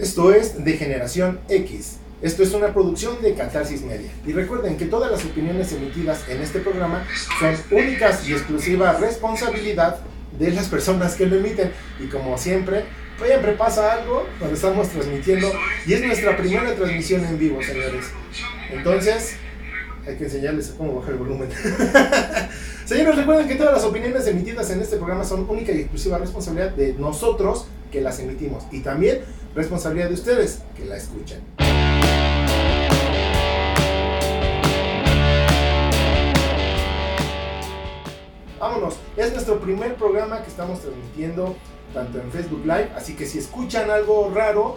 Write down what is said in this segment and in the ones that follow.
Esto es de Generación X. Esto es una producción de Catarsis Media. Y recuerden que todas las opiniones emitidas en este programa son únicas y exclusiva responsabilidad de las personas que lo emiten. Y como siempre, siempre pasa algo cuando estamos transmitiendo. Y es nuestra primera transmisión en vivo, señores. Entonces, hay que enseñarles cómo bajar el volumen. Señores, recuerden que todas las opiniones emitidas en este programa son única y exclusiva responsabilidad de nosotros que las emitimos y también responsabilidad de ustedes que la escuchan. Vámonos, es nuestro primer programa que estamos transmitiendo tanto en Facebook Live, así que si escuchan algo raro,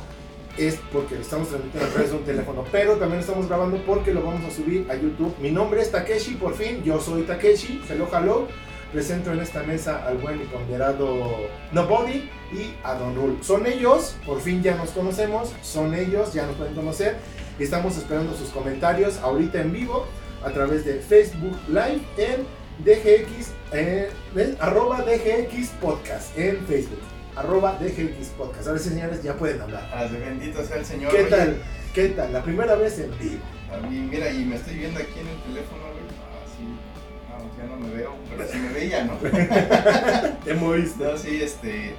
es porque lo estamos transmitiendo a través de un teléfono, pero también estamos grabando porque lo vamos a subir a YouTube. Mi nombre es Takeshi, por fin, yo soy Takeshi, hello, hello. Presento en esta mesa al buen y ponderado Nobody y a Don Rule. Son ellos, por fin ya nos conocemos, son ellos, ya nos pueden conocer. Estamos esperando sus comentarios ahorita en vivo a través de Facebook Live en DGX, eh, arroba DGX Podcast en Facebook arroba DGX Podcast. Ahora sí, señores, ya pueden hablar. Ah, bendito sea el Señor. ¿Qué tal? ¿Qué tal? La primera vez en vivo. A mí, mira, y me estoy viendo aquí en el teléfono, ya no me veo, pero si me veía, ¿no? Te moviste. No, sí, este.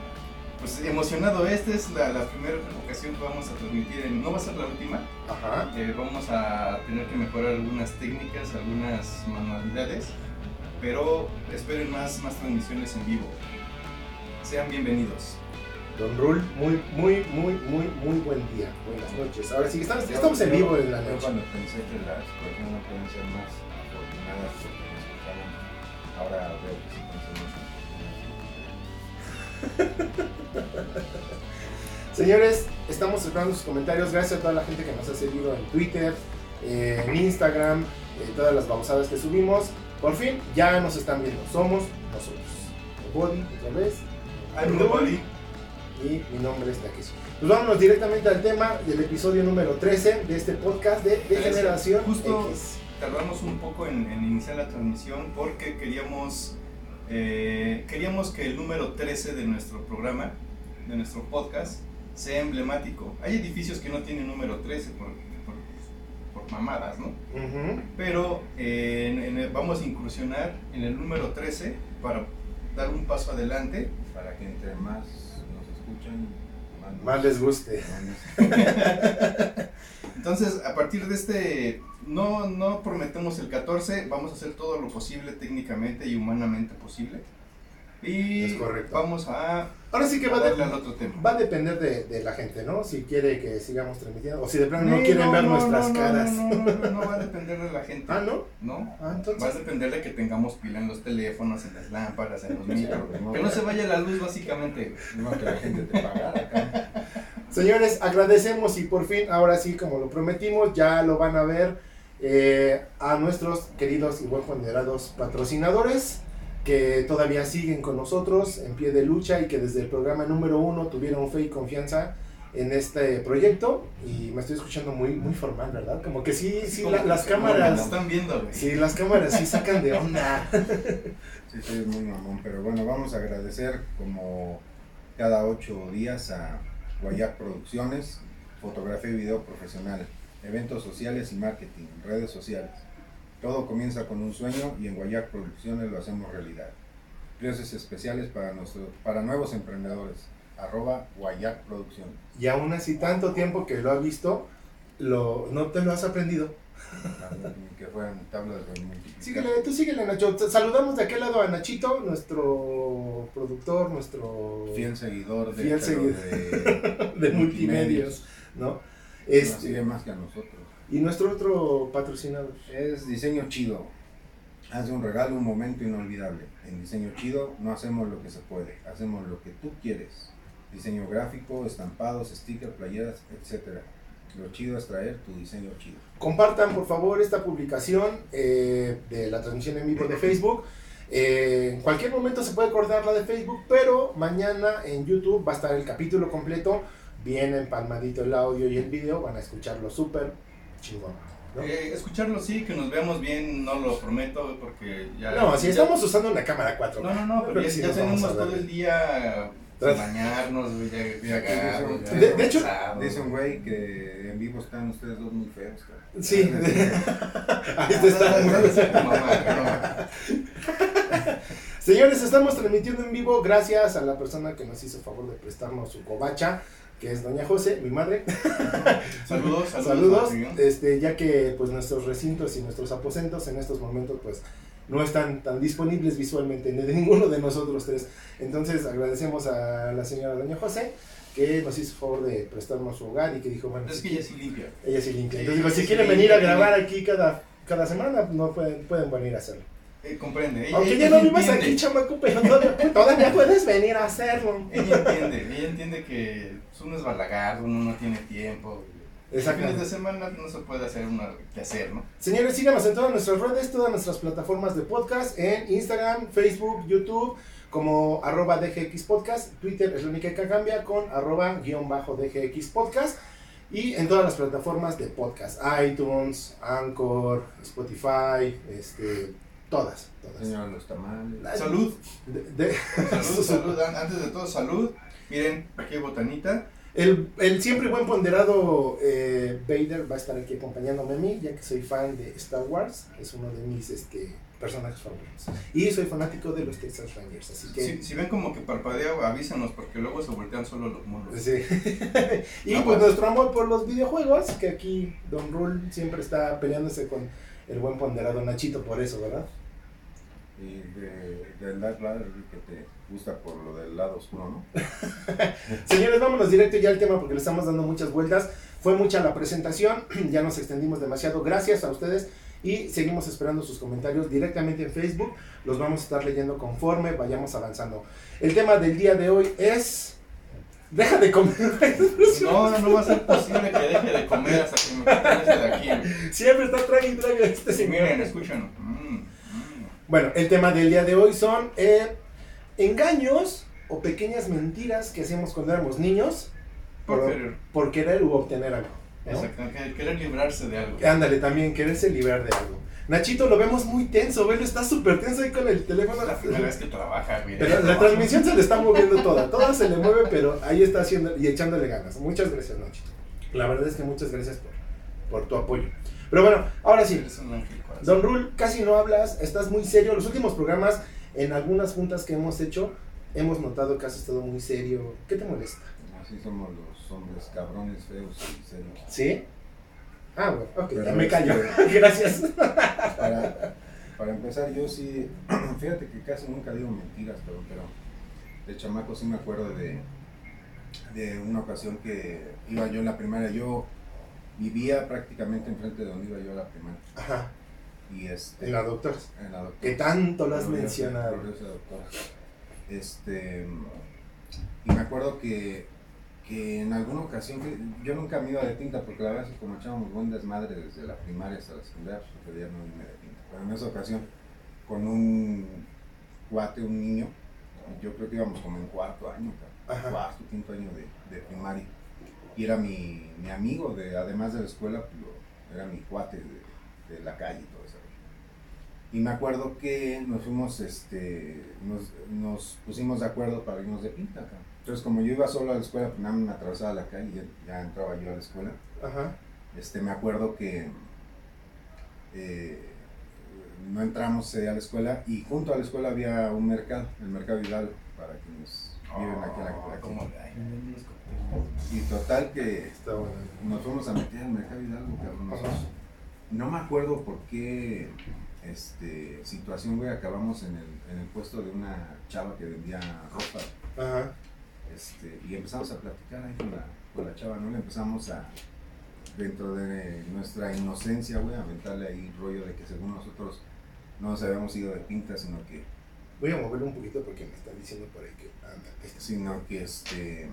Pues emocionado, esta es la, la, primera ocasión que vamos a transmitir, en, no va a ser la última, Ajá. Eh, vamos a tener que mejorar algunas técnicas, algunas manualidades, pero esperen más, más transmisiones en vivo. Sean bienvenidos. Don Rul, muy, muy, muy, muy, muy buen día. Buenas noches. Ahora sí, estamos, estamos en vivo en la Yo noche. cuando pensé que las personas no pueden ser más afortunadas porque ahora veo que sí Señores, estamos esperando sus comentarios. Gracias a toda la gente que nos ha seguido en Twitter, eh, en Instagram, eh, todas las babosadas que subimos. Por fin, ya nos están viendo. Somos nosotros. El Body, otra vez. I'm nobody. Y mi nombre es Takeshi. Pues vámonos directamente al tema del episodio número 13 de este podcast de, de Trece. Generación Justo- X. Tardamos un poco en, en iniciar la transmisión porque queríamos, eh, queríamos que el número 13 de nuestro programa, de nuestro podcast, sea emblemático. Hay edificios que no tienen número 13 por, por, por mamadas, ¿no? Pero eh, en- en el- vamos a incursionar en el número 13 para dar un paso adelante. para que entre más nos escuchan, más, nos- Más les guste. Entonces, a partir de este, no, no prometemos el 14, vamos a hacer todo lo posible técnicamente y humanamente posible. Y Es correcto. vamos a, Ahora sí que a va, de- al otro tema. va a depender de, de la gente, ¿no? Si quiere que sigamos transmitiendo o si de plano no, quieren ver no, nuestras no, no, caras. No, no, no, no va a depender de la gente. Ah, ¿no? ¿No? Ah, entonces. Va a depender de que tengamos pila en los teléfonos, en las lámparas, en los micros. Que no se vaya la luz básicamente. No que la gente te pagara acá. Señores, agradecemos y por fin, ahora sí, como lo prometimos, ya lo van a ver eh, a nuestros queridos y buen ponderados patrocinadores que todavía siguen con nosotros en pie de lucha y que desde el programa número uno tuvieron fe y confianza en este proyecto y me estoy escuchando muy muy formal, ¿verdad? Como que sí, sí, la- las cámaras, están viendo, güey. sí, las cámaras sí sacan de onda. Sí, sí, muy mamón, pero bueno, vamos a agradecer como cada ocho días a Guayac Producciones, fotografía y video profesional, eventos sociales y marketing, redes sociales. Todo comienza con un sueño y en Guayac Producciones lo hacemos realidad. Precios especiales para, nuestro, para nuevos emprendedores, arroba Guayac Producciones. Y aún así tanto tiempo que lo ha visto, lo, no te lo has aprendido. que fueran tablas de multiplicar. Síguele, tú síguele, Nacho. Saludamos de aquel lado a Nachito, nuestro productor, nuestro Fiel seguidor de, Fiel seguidor. de, de multimedios, ¿no? Este, más que a nosotros. Y nuestro otro patrocinador. Es diseño chido. Haz de un regalo un momento inolvidable. En diseño chido no hacemos lo que se puede, hacemos lo que tú quieres. Diseño gráfico, estampados, stickers, playeras, etc. Lo chido es traer tu diseño chido. Compartan, por favor, esta publicación eh, de la transmisión en vivo de Facebook. Eh, en cualquier momento se puede cortar la de Facebook, pero mañana en YouTube va a estar el capítulo completo. Bien empalmadito el audio y el video, van a escucharlo súper chingón. ¿no? Eh, escucharlo sí, que nos veamos bien, no lo prometo, porque ya... No, si ya- estamos usando una cámara 4K. No, no, no, pero ya, sí tenemos todo el día bañarnos, ya, ya cagados, ya De- de hecho- Dice un güey que en vivo están ustedes dos muy feos, cabrón. Sí. Ahí te está. Mamá, Señores, estamos transmitiendo en vivo gracias a la persona que nos hizo favor de prestarnos su covacha, que es doña José, mi madre. Saludos, saludos. Saludos, este, ya que pues nuestros recintos y nuestros aposentos en estos momentos pues no están tan disponibles visualmente de ninguno de nosotros tres. Entonces agradecemos a la señora doña José que nos hizo favor de prestarnos su hogar y que dijo, bueno, Es que ella sí limpia. ella sí limpia. Sí, Entonces digo, si sí, quieren sí, venir a sí. grabar aquí cada, cada semana, no pueden, pueden venir a hacerlo. Eh, comprende. Ella, Aunque ella ya no vivas aquí, chamaco, pero todavía, puedes venir a hacerlo. Ella entiende, ella entiende que uno es balagardo, uno no tiene tiempo. Exacto. Fines de semana no se puede hacer una que hacer, ¿no? Señores, síganos en todas nuestras redes, todas nuestras plataformas de podcast, en Instagram, Facebook, YouTube, como arroba DGX Podcast, Twitter es la única que cambia con arroba guion bajo DGX Podcast, y en todas las plataformas de podcast, iTunes, Anchor, Spotify, este, todas, todas. Señor los tamales. Salud, De- de- salud, salud. An- Antes de todo, salud. Miren, aquí hay botanita. El, el siempre buen ponderado eh, Vader va a estar aquí acompañándome a mí, ya que soy fan de Star Wars, es uno de mis este, personajes favoritos. Y soy fanático de los Texas Rangers, así que... Si, si ven como que parpadea, avísanos porque luego se voltean solo los monos. Sí. y pues nuestro amor por los videojuegos, que aquí Don Rule siempre está peleándose con el buen ponderado Nachito por eso, ¿verdad? Y de, del Dark Vader que te gusta por lo del lado oscuro, ¿no? Señores, vámonos directo ya al tema porque le estamos dando muchas vueltas. Fue mucha la presentación, ya nos extendimos demasiado. Gracias a ustedes y seguimos esperando sus comentarios directamente en Facebook. Los vamos a estar leyendo conforme vayamos avanzando. El tema del día de hoy es... Deja de comer. No, no, no va a ser posible que deje de comer hasta que me de aquí. Siempre está trague y trague este señor. miren, escuchen. Mm, mm. Bueno, el tema del día de hoy son eh, engaños o pequeñas mentiras que hacemos cuando éramos niños Por por, querer. por querer u obtener algo. ¿no? Exacto, que- querer librarse de algo. Ándale, también quererse liberar de algo. Nachito lo vemos muy tenso, velo, está súper tenso ahí con el teléfono. La primera vez que trabaja. Pero la transmisión se le está moviendo toda, toda se le mueve, pero ahí está haciendo y echándole ganas. Muchas gracias, Nachito. La verdad es que muchas gracias por, por tu apoyo. Pero bueno, ahora sí, Eres un ángel. Don Rule, casi no hablas, estás muy serio. Los últimos programas, en algunas juntas que hemos hecho, hemos notado que has estado muy serio. ¿Qué te molesta? Así somos los hombres cabrones, feos y serios. ¿Sí? Ah, bueno, ok, Pero ya me es callo. Gracias. Para, para empezar, yo sí, fíjate que casi nunca digo mentiras, pero, pero de chamaco sí me acuerdo de, de una ocasión que iba yo en la primaria. Yo vivía prácticamente enfrente de donde iba yo a la primaria. Ajá, Y este, en la doctora. en la doctora. Que tanto lo has Gloriosa- mencionado. gloriosa doctora. Este, y me acuerdo que, que en alguna ocasión, que yo nunca me iba de tinta, porque la verdad es que como echábamos buen desmadre desde la primaria hasta la secundaria, pues prefería no irme de tinta. Pero en esa ocasión, con un cuate, un niño, yo creo que íbamos como en cuarto año, Ajá. cuarto, quinto año de, de primaria. Y era mi, mi amigo, de, además de la escuela, pues, era mi cuate de, de la calle y me acuerdo que nos fuimos, este, nos, nos pusimos de acuerdo para irnos de pinta acá. Entonces, como yo iba solo a la escuela, pues nada más me atravesaba la calle y ya, ya entraba yo a la escuela. Ajá. Este, me acuerdo que eh, no entramos eh, a la escuela y junto a la escuela había un mercado, el mercado Hidalgo, para quienes viven aquí en la Oh, aquí. Y total que Está bueno. nos fuimos a meter al mercado Hidalgo, nosotros. No me acuerdo por qué este, situación, güey, acabamos en el, en el puesto de una chava que vendía ropa. Ajá. Este, y empezamos a platicar ahí con la, con la chava, ¿no? Le empezamos a, dentro de nuestra inocencia, güey, a aventarle ahí rollo de que según nosotros no nos habíamos ido de pinta, sino que, Voy a moverlo un poquito porque me están diciendo por ahí que anda. este- sino que este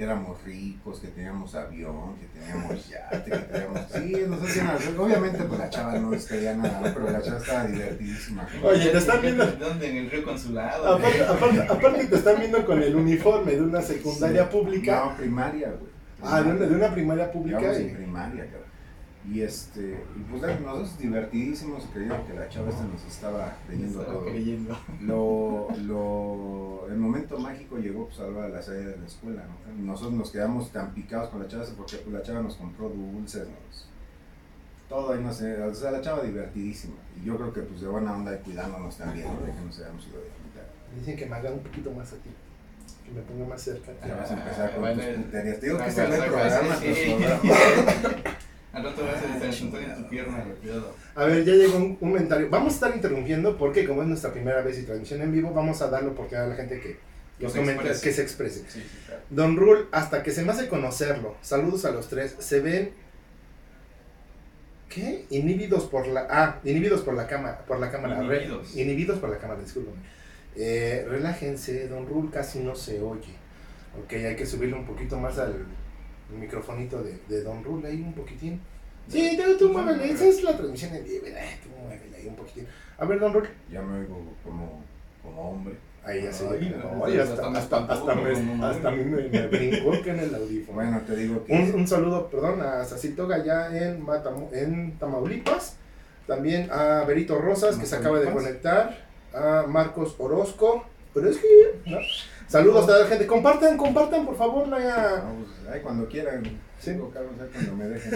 que éramos ricos, que teníamos avión, que teníamos yate, que teníamos... Sí, nos hacían hacer- Obviamente, pues la chava no les creía nada, pero la chava estaba divertidísima. Oye, te están viendo. ¿Dónde? En el río Consulado. Aparte, aparte, aparte te están viendo con el uniforme de una secundaria Sí. pública. No, primaria, güey. Ah, de una, de una primaria pública. Y- en primaria, cabrón. Y este, y pues nosotros divertidísimos creyendo que la chava esta nos estaba creyendo Estaba todo. creyendo. Lo, lo, el momento mágico llegó pues a la salida de la escuela, ¿no? Nosotros nos quedamos tan picados con la chava porque pues, la chava nos compró dulces, nos, todo ahí no sé, o sea, la chava divertidísima. Y yo creo que pues de buena onda y cuidándonos también, ¿no? De que nos hayamos ido de. Dicen que me haga un poquito más a ti. Que me ponga más cerca. Ya vas a empezar con Bueno, tus puterías. Te digo que ah, este es bueno, programa, sí, tus sí. programas. Al rato vas a en tu pierna, cuidado. A ver, ya llegó un comentario. Vamos a estar interrumpiendo porque como es nuestra primera vez y transmisión en vivo, vamos a dar la oportunidad a la gente que Que los se comentarios exprese. que se exprese. Sí, sí, claro. Don Rule, hasta que se me hace conocerlo. Saludos a los tres. Se ven ¿Qué? Inhibidos por la ah, inhibidos por la cámara, por la cámara. Re- Inhibidos. inhibidos por la cámara, discúlpame. Eh, relájense, Don Rule casi no se oye. Ok, hay que subirle un poquito más al microfonito de, de Don Rule ahí un poquitín. Sí, tú, tú muévele, esa es la transmisión en vivo, eh, tú muévele ahí un poquitín. A ver, Don Rule. Ya me oigo como, como hombre. Ahí ya se ya hasta hasta, hasta, me, hasta a mí me, me brincó que en el audífono. Bueno, te digo que... Un, un saludo, perdón, a Sacito Gallá en, Matamu- en Tamaulipas. También a Berito Rosas, que se acaba de conectar. A Marcos Orozco. Pero es que, ¿no? Saludos a la gente. Compartan, compartan, por favor, la... No, pues, ay, cuando quieran. Sí. Carlos, ay, cuando me dejen.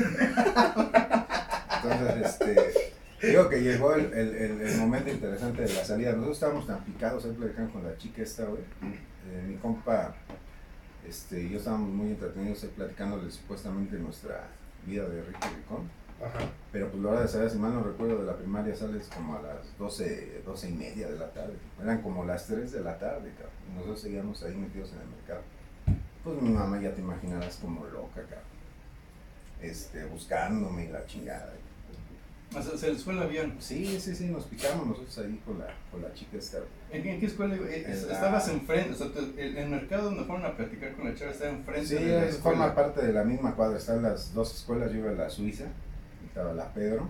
Entonces, este, digo que llegó el, el, el, el momento interesante de la salida. Nosotros estábamos tan picados ahí platicando con la chica esta, güey. Eh, mi compa, este, y yo estábamos muy entretenidos ahí platicándole supuestamente nuestra vida de Ricky Ricón. Ajá. Pero pues la hora de salir, si mal no recuerdo, de la primaria sales como a las 12, 12 y media de la tarde. Eran como las 3 de la tarde, cabrón. Y nosotros seguíamos ahí metidos en el mercado. Pues mi mamá ya te imaginarás como loca, cabrón. Este, buscándome y la chingada. O sea, se les fue el avión. Sí, sí, sí, nos picamos nosotros ahí con la, con la chica esta. ¿En, en qué escuela? eh, En la- Estabas enfrente, o sea, el, el mercado donde fueron a platicar con la chava estaba enfrente Sí, de la es- forma parte de la misma cuadra. Están las dos escuelas, yo iba a la Suiza, estaba la Pedro.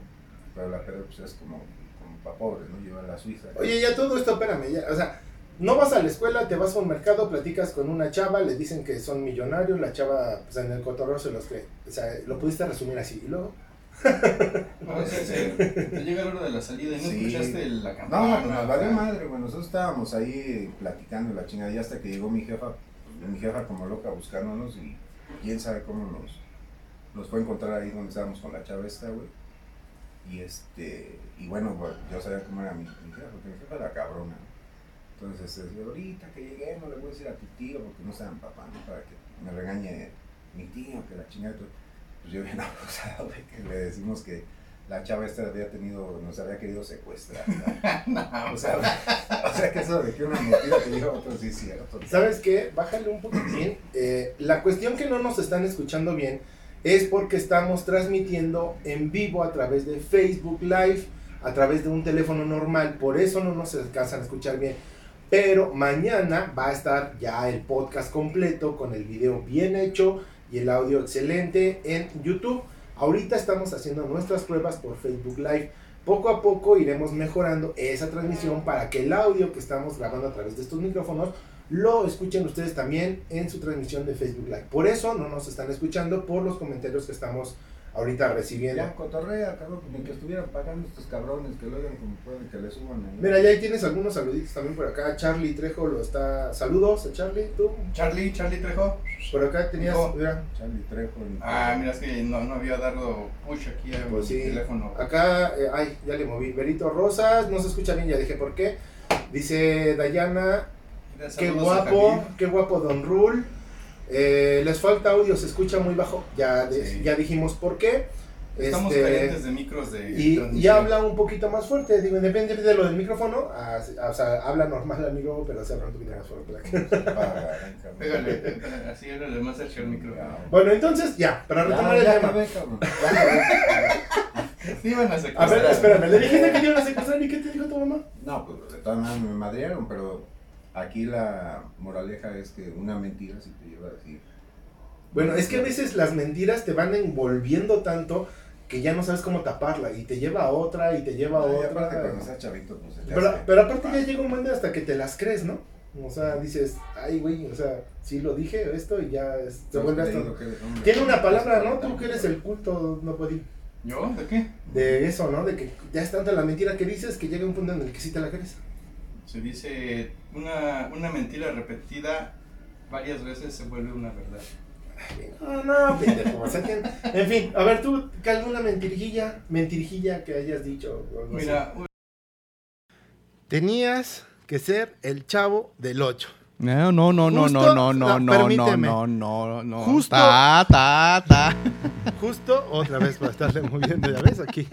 Pero la Pedro pues es como, como para pobres, ¿no? Iba a la Suiza. Oye, ya todo esto, espérame, ya, o sea, no vas a la escuela, te vas a un mercado, platicas con una chava, le dicen que son millonarios, la chava, pues en el cotorreo se los cree. O sea, lo pudiste resumir así. Y luego, No, sea, se- te llega la hora de la salida y no Sí. escuchaste la No, campana. pues nos valió madre, güey. Nosotros estábamos ahí platicando la chingada y hasta que llegó mi jefa, mi jefa como loca buscándonos y quién sabe cómo nos, nos fue a encontrar ahí donde estábamos con la chava esta, güey. Y este, y bueno, pues, yo sabía cómo era mi, mi jefa, porque mi jefa era cabrona. ¿no? Entonces, este, ahorita que lleguemos le voy a decir a tu tío, porque no saben papá, ¿no? Para que me regañe mi tío, que la chingada. Pues yo bien abusado de que le decimos que la chava esta había tenido, nos había querido secuestrar. ¿no? O sea, o sea que eso de que una mentira te diga otro sí es cierto. ¿sabes qué? Bájale un poquitín. Eh, la cuestión que no nos están escuchando bien es porque estamos transmitiendo en vivo a través de Facebook Live, a través de un teléfono normal, por eso no nos alcanzan a escuchar bien. Pero mañana va a estar ya el podcast completo con el video bien hecho y el audio excelente en YouTube. Ahorita estamos haciendo nuestras pruebas por Facebook Live. Poco a poco iremos mejorando esa transmisión para que el audio que estamos grabando a través de estos micrófonos lo escuchen ustedes también en su transmisión de Facebook Live. Por eso no nos están escuchando por los comentarios que estamos ahorita recibiendo. Ya, cotorrea, cabrón, ni que estuvieran pagando estos cabrones, que lo hagan como pueden, que le suban ahí. Mira, ya ahí tienes algunos saluditos también por acá. Charlie Trejo lo está. Saludos a Charlie, tú. Charlie, Charlie Trejo. Por acá tenías. No. Mira, Charlie Trejo. y- Ah, mira, es que no, no había dado push aquí a Pues mi sí. teléfono. acá. eh, ay, ya le moví. Berito Rosas, no se escucha bien, ya dije por qué. Dice Dayana, qué guapo, qué guapo Don Rule. Eh, les falta audio, se escucha muy bajo. Ya, de- Sí. ya dijimos por qué. Estamos Este, carentes de micros de Y, y habla un poquito más fuerte, digo, independientemente de lo del micrófono, o sea, habla normal amigo, pero hace un poquito más fuerte. Pégale, así era más cerca el micro. Ya, Bueno, entonces, ya, para retomar ya, el ya tema. Sí, iban a A secuestrar. ver, espérame, le dijiste que te iban a secuestrar y qué te dijo tu mamá? No, pues de todas maneras me madrearon, pero aquí la moraleja es que una mentira sí te lleva a decir. Bueno, es que a veces las mentiras te van envolviendo tanto que ya no sabes cómo taparla y te lleva a otra y te lleva a y otra. aparte cuando estás chavito, pues Pero, hace- pero aparte ya llega un momento hasta que te las crees, ¿no? O sea, dices, ay, güey, o sea, sí lo dije esto y ya es- se vuelve hasta... Tiene una palabra, ¿no? Has Tú que eres el culto, no podí. ¿Yo? ¿De qué? De eso, ¿no? De que ya es tanta la mentira que dices que llega un punto en el que sí te la crees. Se dice una, una mentira repetida varias veces se vuelve una verdad. No, no, pendejo. en fin, a ver, tú, que alguna mentirijilla, mentirijilla que hayas dicho. o algo así. Mira, Tenías que ser el chavo del 8. No, no, no, no, Justo- no, no, no, no, no, no, no, no. Justo- Ta, ta, ta. Justo, otra vez para estarle moviendo, ya ves, aquí.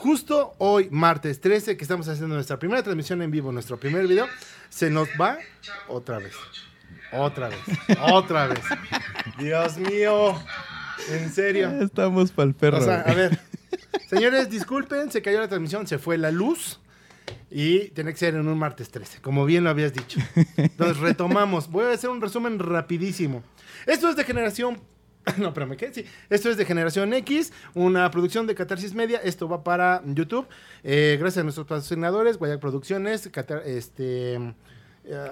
Justo hoy, martes 13, que estamos haciendo nuestra primera transmisión en vivo, nuestro primer video, se nos va otra vez. Otra vez. Otra vez. Dios mío. En serio. Estamos pa'l perro. O sea, a ver. Señores, disculpen, se cayó la transmisión, se fue la luz. Y tiene que ser en un martes 13, como bien lo habías dicho. Entonces retomamos. Voy a hacer un resumen rapidísimo. Esto es de generación... No, espérame, ¿qué? Sí. Esto es de Generación X, una producción de Catarsis Media. Esto va para YouTube. Eh, gracias a nuestros patrocinadores, Guayac Producciones, Catar- este... eh,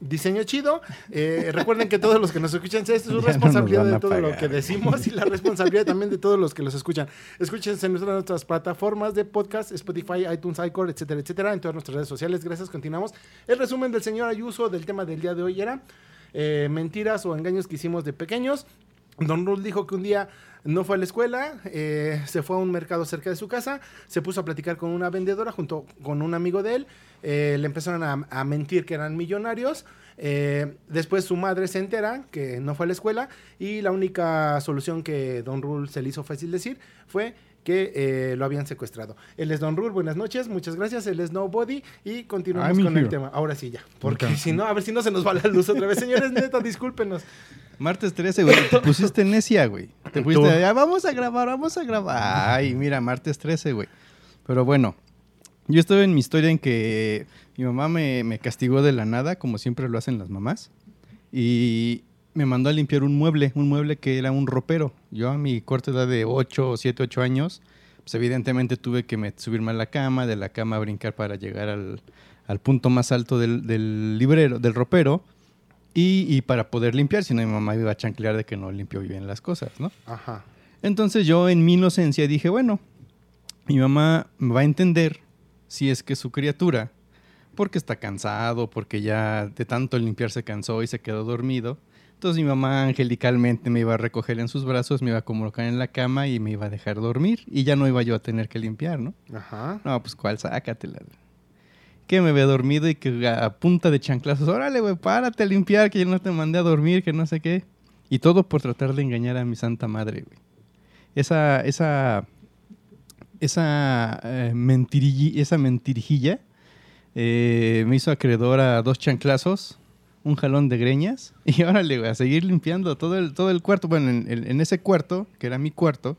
diseño chido. Eh, recuerden que todos los que nos escuchan, esto es su Ya responsabilidad de todo lo que decimos y la responsabilidad también de todos los que los escuchan. Escúchense en nuestras, nuestras plataformas de podcast, Spotify, iTunes, iCore, etcétera, etcétera, en todas nuestras redes sociales. Gracias, continuamos. El resumen del señor Ayuso del tema del día de hoy era eh, mentiras o engaños que hicimos de pequeños. Don Rul dijo que un día no fue a la escuela, eh, se fue a un mercado cerca de su casa, se puso a platicar con una vendedora junto con un amigo de él, eh, le empezaron a, mentir que eran millonarios, eh, después su madre se entera que no fue a la escuela y la única solución que Don Rul se le hizo fácil decir fue que eh, lo habían secuestrado. Él es Don Rul, buenas noches, muchas gracias, él es Nobody y continuamos I'm con el tema. Ahora sí ya, porque Ok. si no, a ver si no se nos va la luz otra vez. Señores, neta, discúlpenos. Martes 13, güey. Te pusiste necia, güey. Te pusiste, ya vamos a grabar, vamos a grabar. Ay, mira, martes 13, güey. Pero bueno, yo estuve en mi historia en que mi mamá me, me castigó de la nada, como siempre lo hacen las mamás. Y me mandó a limpiar un mueble, un mueble que era un ropero. Yo a mi corta edad de 8, 7, 8 años, pues evidentemente tuve que me- subirme a la cama, de la cama a brincar para llegar al, al punto más alto del, del librero, del ropero. Y, y para poder limpiar, si no mi mamá iba a chanclear de que no limpió bien las cosas, ¿no? Ajá. Entonces yo en mi inocencia dije, bueno, mi mamá va a entender si es que su criatura, porque está cansado, porque ya de tanto limpiar se cansó y se quedó dormido. Entonces mi mamá angelicalmente me iba a recoger en sus brazos, me iba a colocar en la cama y me iba a dejar dormir. Y ya no iba yo a tener que limpiar, ¿no? Ajá. No, pues cuál, sácatela. Que me había dormido y que a punta de chanclazos, órale, güey, párate a limpiar, que yo no te mandé a dormir, que no sé qué. Y todo por tratar de engañar a mi santa madre, güey. Esa, esa, esa, eh, mentirilli- esa mentirijilla eh, me hizo acreedor a dos chanclazos, un jalón de greñas, y órale, güey, a seguir limpiando todo el, todo el cuarto. Bueno, en, ese cuarto, que era mi cuarto,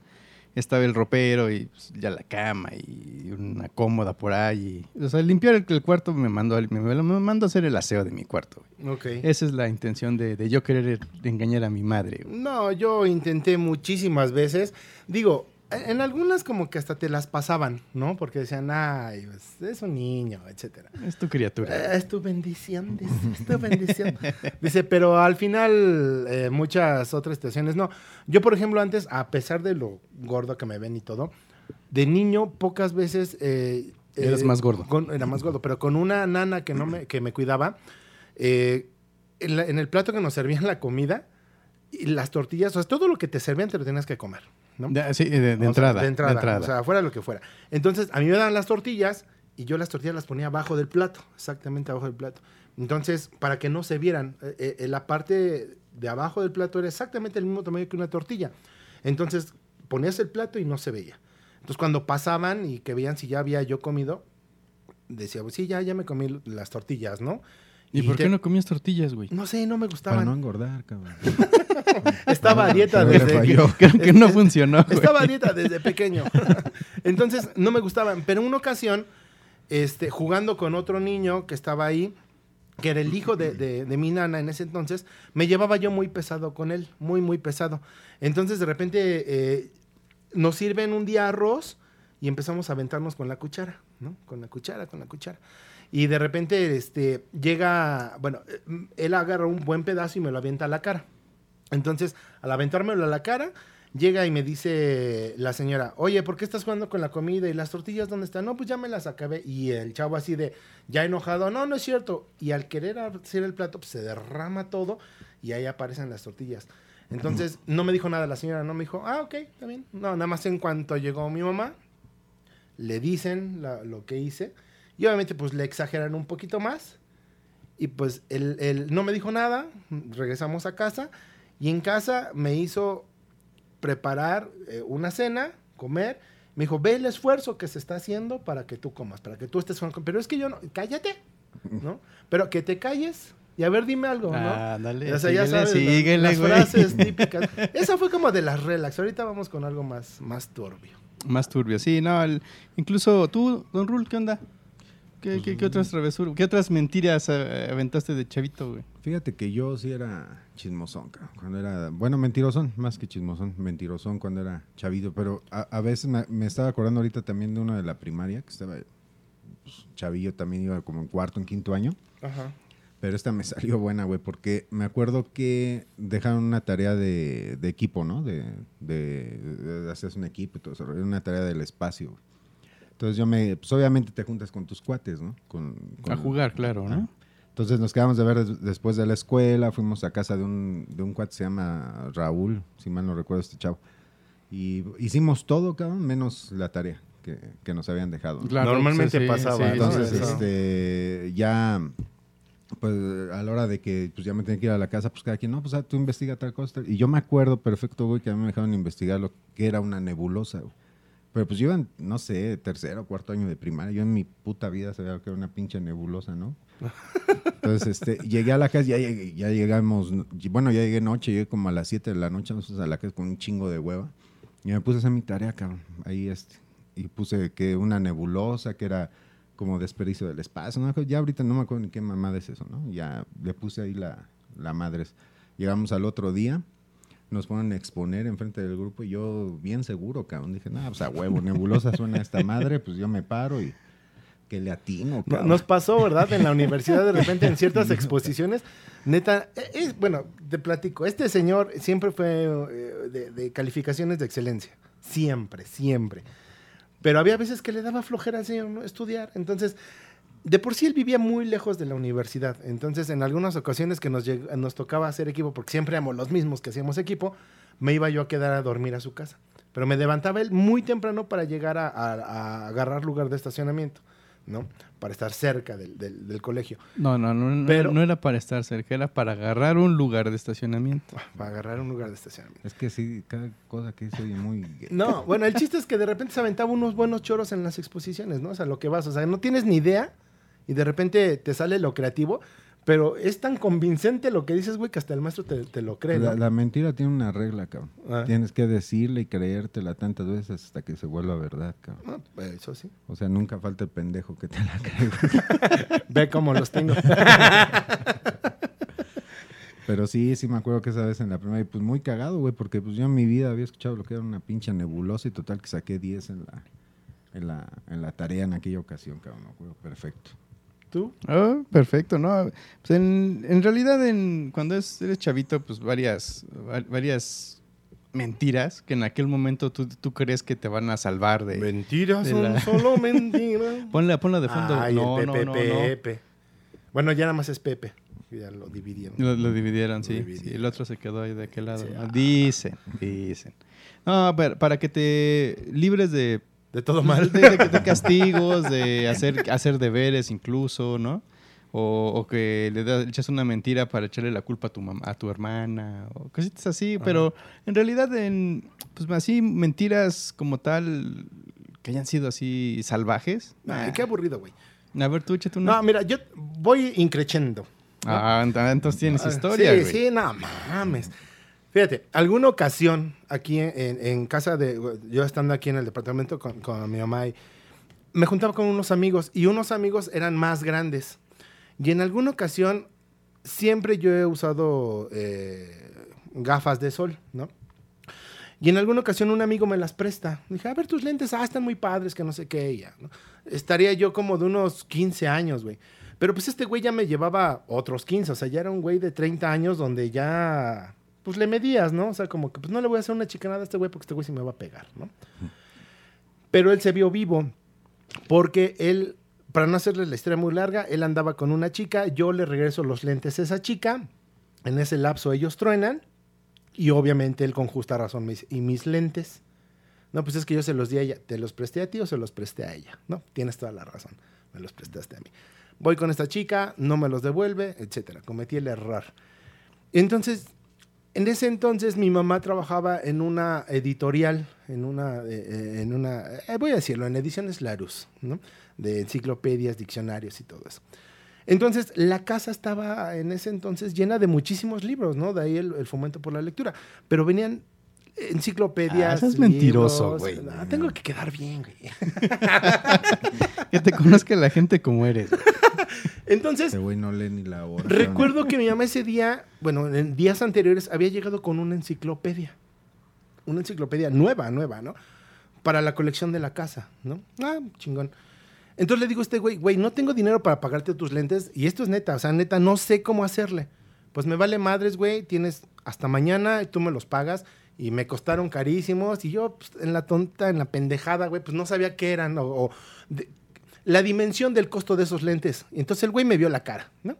estaba el ropero y pues, ya la cama y una cómoda por ahí. O sea, limpiar el, el cuarto me mandó, me, me mandó a hacer el aseo de mi cuarto. güey. Ok. Esa es la intención de, de yo querer engañar a mi madre. güey. No, yo intenté muchísimas veces. Digo, en algunas como que hasta te las pasaban, ¿no? Porque decían, ay, pues, es un niño, etcétera. Es tu criatura. Eh, Es tu bendición, dice, es tu bendición. Dice, pero al final, eh, muchas otras situaciones, no. Yo, por ejemplo, antes, a pesar de lo gordo que me ven y todo, de niño pocas veces... eh, Eras eh, más gordo. con- era más gordo, pero con una nana que, no me, que me cuidaba, en, la- en el plato que nos servían la comida, y las tortillas, o sea, todo lo que te servían te lo tenías que comer, ¿no? De, sí, de, de O sea, entrada. de entrada. O sea, fuera lo que fuera. Entonces, a mí me daban las tortillas y yo las tortillas las ponía abajo del plato, exactamente abajo del plato. Entonces, para que no se vieran, eh, eh, la parte de abajo del plato era exactamente el mismo tamaño que una tortilla. Entonces, ponías el plato y no se veía. Entonces, cuando pasaban y que veían si ya había yo comido, decía, pues sí, ya, ya me comí las tortillas, ¿no? ¿Y, por te- qué no comías tortillas, güey? No sé, no me Para gustaban. no engordar, cabrón. Estaba a dieta desde. Creo que no funcionó, güey. Estaba a dieta desde pequeño. Entonces, no me gustaban. Pero en una ocasión, este, jugando con otro niño que estaba ahí, que era el hijo de, de- de mi nana en ese entonces, me llevaba yo muy pesado con él, muy, muy pesado. Entonces, de repente, eh, nos sirven un día arroz y empezamos a aventarnos con la cuchara, ¿no? Con la cuchara, con la cuchara. Y de repente, este, llega, bueno, eh, él agarra un buen pedazo y me lo avienta a la cara. Entonces, al aventármelo a la cara, Llega y me dice la señora, oye, ¿por qué estás jugando con la comida y las tortillas dónde están? No, pues ya me las acabé. Y el chavo así de, ya enojado, no, no es cierto. Y al querer hacer el plato, pues se derrama todo y ahí aparecen las tortillas. Entonces, no me dijo nada la señora, no me dijo, ah, ok, está bien. No, nada más en cuanto llegó mi mamá, le dicen la- lo que hice y obviamente pues le exageran un poquito más. Y pues él, él no me dijo nada, regresamos a casa y en casa me hizo preparar eh, una cena, comer. Me dijo, ve el esfuerzo que se está haciendo para que tú comas, para que tú estés con... Pero es que yo no, cállate, ¿no? Pero que te calles y a ver, dime algo, ¿no? Ah, dale, O sea, ya síguele, sabes, las- síguele, las güey. frases típicas. Esa fue como de las relax. Ahorita vamos con algo más, más turbio. Más turbio, sí, no, el- incluso tú, Don Rul, ¿qué onda? ¿Qué, qué, qué otras travesuras, qué otras mentiras eh, aventaste de chavito, güey? Fíjate que yo sí era chismosón, cabrón, cuando era, bueno, mentirosón, más que chismosón, mentirosón cuando era chavito, pero a, a veces me, me estaba acordando ahorita también de uno de la primaria, que estaba, pues, chavillo también iba como en cuarto, en quinto año, Ajá. pero esta me salió buena, güey, porque me acuerdo que dejaron una tarea de, de equipo, ¿no? De, de, de hacerse un equipo y todo eso, era una tarea del espacio, güey. Entonces yo me, pues obviamente te juntas con tus cuates, ¿no? Con, A con- jugar, claro, ¿no? Entonces nos quedamos de ver des- después de la escuela, fuimos a casa de un, de un cuate que se llama Raúl, si mal no recuerdo este chavo. Y hicimos todo, cabrón, menos la tarea que, que nos habían dejado. Claro, Normalmente sí, pasaba. Entonces, sí, este, ya, pues a la hora de que pues, ya me tenía que ir a la casa, pues cada quien, no, pues ah, tú investiga tal cosa. Y yo me acuerdo perfecto, güey, que a mí me dejaron investigar lo que era una nebulosa, güey. Pero pues yo iba, en, no sé, tercero cuarto año de primaria. Yo en mi puta vida sabía que era una pinche nebulosa, ¿no? Entonces, este, llegué a la casa, ya, llegué- ya llegamos, bueno, ya llegué noche, llegué como a las 7 de la noche, nosotros a la casa con un chingo de hueva. Y me puse a hacer mi tarea, cabrón, ahí este. Y puse que una nebulosa, que era como desperdicio del espacio, ¿no? Ya ahorita no me acuerdo ni qué mamada es eso, ¿no? Ya le puse ahí la, la madres. Llegamos al otro día, nos ponen a exponer enfrente del grupo y yo bien seguro, cabrón. Dije, no, pues a huevo, nebulosa suena esta madre, pues yo me paro y que le atino, No- cabrón. Nos pasó, ¿verdad? En la universidad, de repente, en ciertas exposiciones, neta, eh, eh, bueno, te platico, este señor siempre fue eh, de, de calificaciones de excelencia, siempre, siempre. Pero había veces que le daba flojera al señor ¿no? estudiar, entonces, de por sí él vivía muy lejos de la universidad, entonces en algunas ocasiones que nos, lleg- nos tocaba hacer equipo, porque siempre éramos los mismos que hacíamos equipo, me iba yo a quedar a dormir a su casa. Pero me levantaba él muy temprano para llegar a, a- a agarrar lugar de estacionamiento, ¿no? Para estar cerca del, del- del colegio. No, no, no, no, Pero- no era para estar cerca, era para agarrar un lugar de estacionamiento. Para agarrar un lugar de estacionamiento. Es que sí, cada cosa que dice oye muy gay. No, bueno, el chiste es que de repente se aventaba unos buenos choros en las exposiciones, ¿no? O sea, lo que vas, o sea, no tienes ni idea y de repente te sale lo creativo, pero es tan convincente lo que dices, güey, que hasta el maestro te, te lo cree, ¿no? La, la mentira tiene una regla, cabrón. Ah. Tienes que decirle y creértela tantas veces hasta que se vuelva verdad, cabrón. No, pues, eso sí. O sea, nunca falta el pendejo que te la cree. Ve cómo los tengo. Pero sí, sí me acuerdo que esa vez en la primera, y pues muy cagado, güey, porque pues yo en mi vida había escuchado lo que era una pinche nebulosa y total que saqué 10 en la, en la, en la tarea en aquella ocasión, cabrón, me acuerdo, perfecto. ¿Tú? Ah, perfecto, ¿no? Pues en, en realidad, en, cuando es- eres chavito, pues varias, va- varias mentiras que en aquel momento tú, tú crees que te van a salvar de... Mentiras de son la- solo mentiras. Ponla, ponla de fondo. Ay, no, el Pepe, no, no. Pepe. Bueno, ya nada más es Pepe. Ya lo dividieron. Lo, lo dividieron, Lo sí. dividieron. sí, El otro se quedó ahí de aquel lado. Ah. Dicen, dicen. No, pero para que te libres de, De todo mal. de, de- de castigos, de hacer, hacer deberes incluso, ¿no? O, o que le das- echas una mentira para echarle la culpa a tu mamá, a tu hermana, o cositas así, pero en realidad en, pues así mentiras como tal que hayan sido así salvajes. Ay, qué aburrido, güey. A ver, tú échate una. No, mira, yo voy increchendo. Ah, ent- entonces tienes Ah, historia, Sí, güey. sí, no mames. Fíjate, alguna ocasión aquí en, en- en casa de. Yo estando aquí en el departamento con, con mi mamá, y me juntaba con unos amigos y unos amigos eran más grandes. Y en alguna ocasión, siempre yo he usado eh, gafas de sol, ¿no? Y en alguna ocasión un amigo me las presta. Dije, a ver tus lentes, ah, están muy padres, que no sé qué. ya, ¿no? Estaría yo como de unos 15 años, güey. Pero pues este güey ya me llevaba otros 15, o sea, ya era un güey de 30 años donde ya pues le medías, ¿no? O sea, como que pues no le voy a hacer una chicanada a este güey porque este güey sí me va a pegar, ¿no? Pero él se vio vivo porque él, para no hacerle la historia muy larga, él andaba con una chica, yo le regreso los lentes a esa chica, en ese lapso ellos truenan y obviamente él con justa razón me dice, ¿y mis lentes? No, pues es que yo se los di a ella. ¿Te los presté a ti o se los presté a ella? No, tienes toda la razón. Me los prestaste a mí. Voy con esta chica, no me los devuelve, etcétera. Cometí el error. Entonces, en ese entonces mi mamá trabajaba en una editorial, en una, eh, eh, en una eh, voy a decirlo, en Ediciones Larus, ¿no? De enciclopedias, diccionarios y todo eso. Entonces, la casa estaba en ese entonces llena de muchísimos libros, ¿no? De ahí el, el fomento por la lectura. Pero venían enciclopedias. Ah, eso es mentiroso, güey. No, tengo que quedar bien, güey. Que te conozca la gente como eres. Entonces, güey no lee ni la hora. recuerdo que mi mamá ese día, bueno, en días anteriores, había llegado con una enciclopedia. Una enciclopedia nueva, nueva, ¿no? Para la colección de la casa, ¿no? Ah, chingón. Entonces le digo a este güey, güey, no tengo dinero para pagarte tus lentes y esto es neta, o sea, neta, no sé cómo hacerle. Pues me vale madres, güey, tienes hasta mañana y tú me los pagas y me costaron carísimos y yo pues, en la tonta, en la pendejada, güey, pues no sabía qué eran o, o de- la dimensión del costo de esos lentes. Y entonces el güey me vio la cara, ¿no?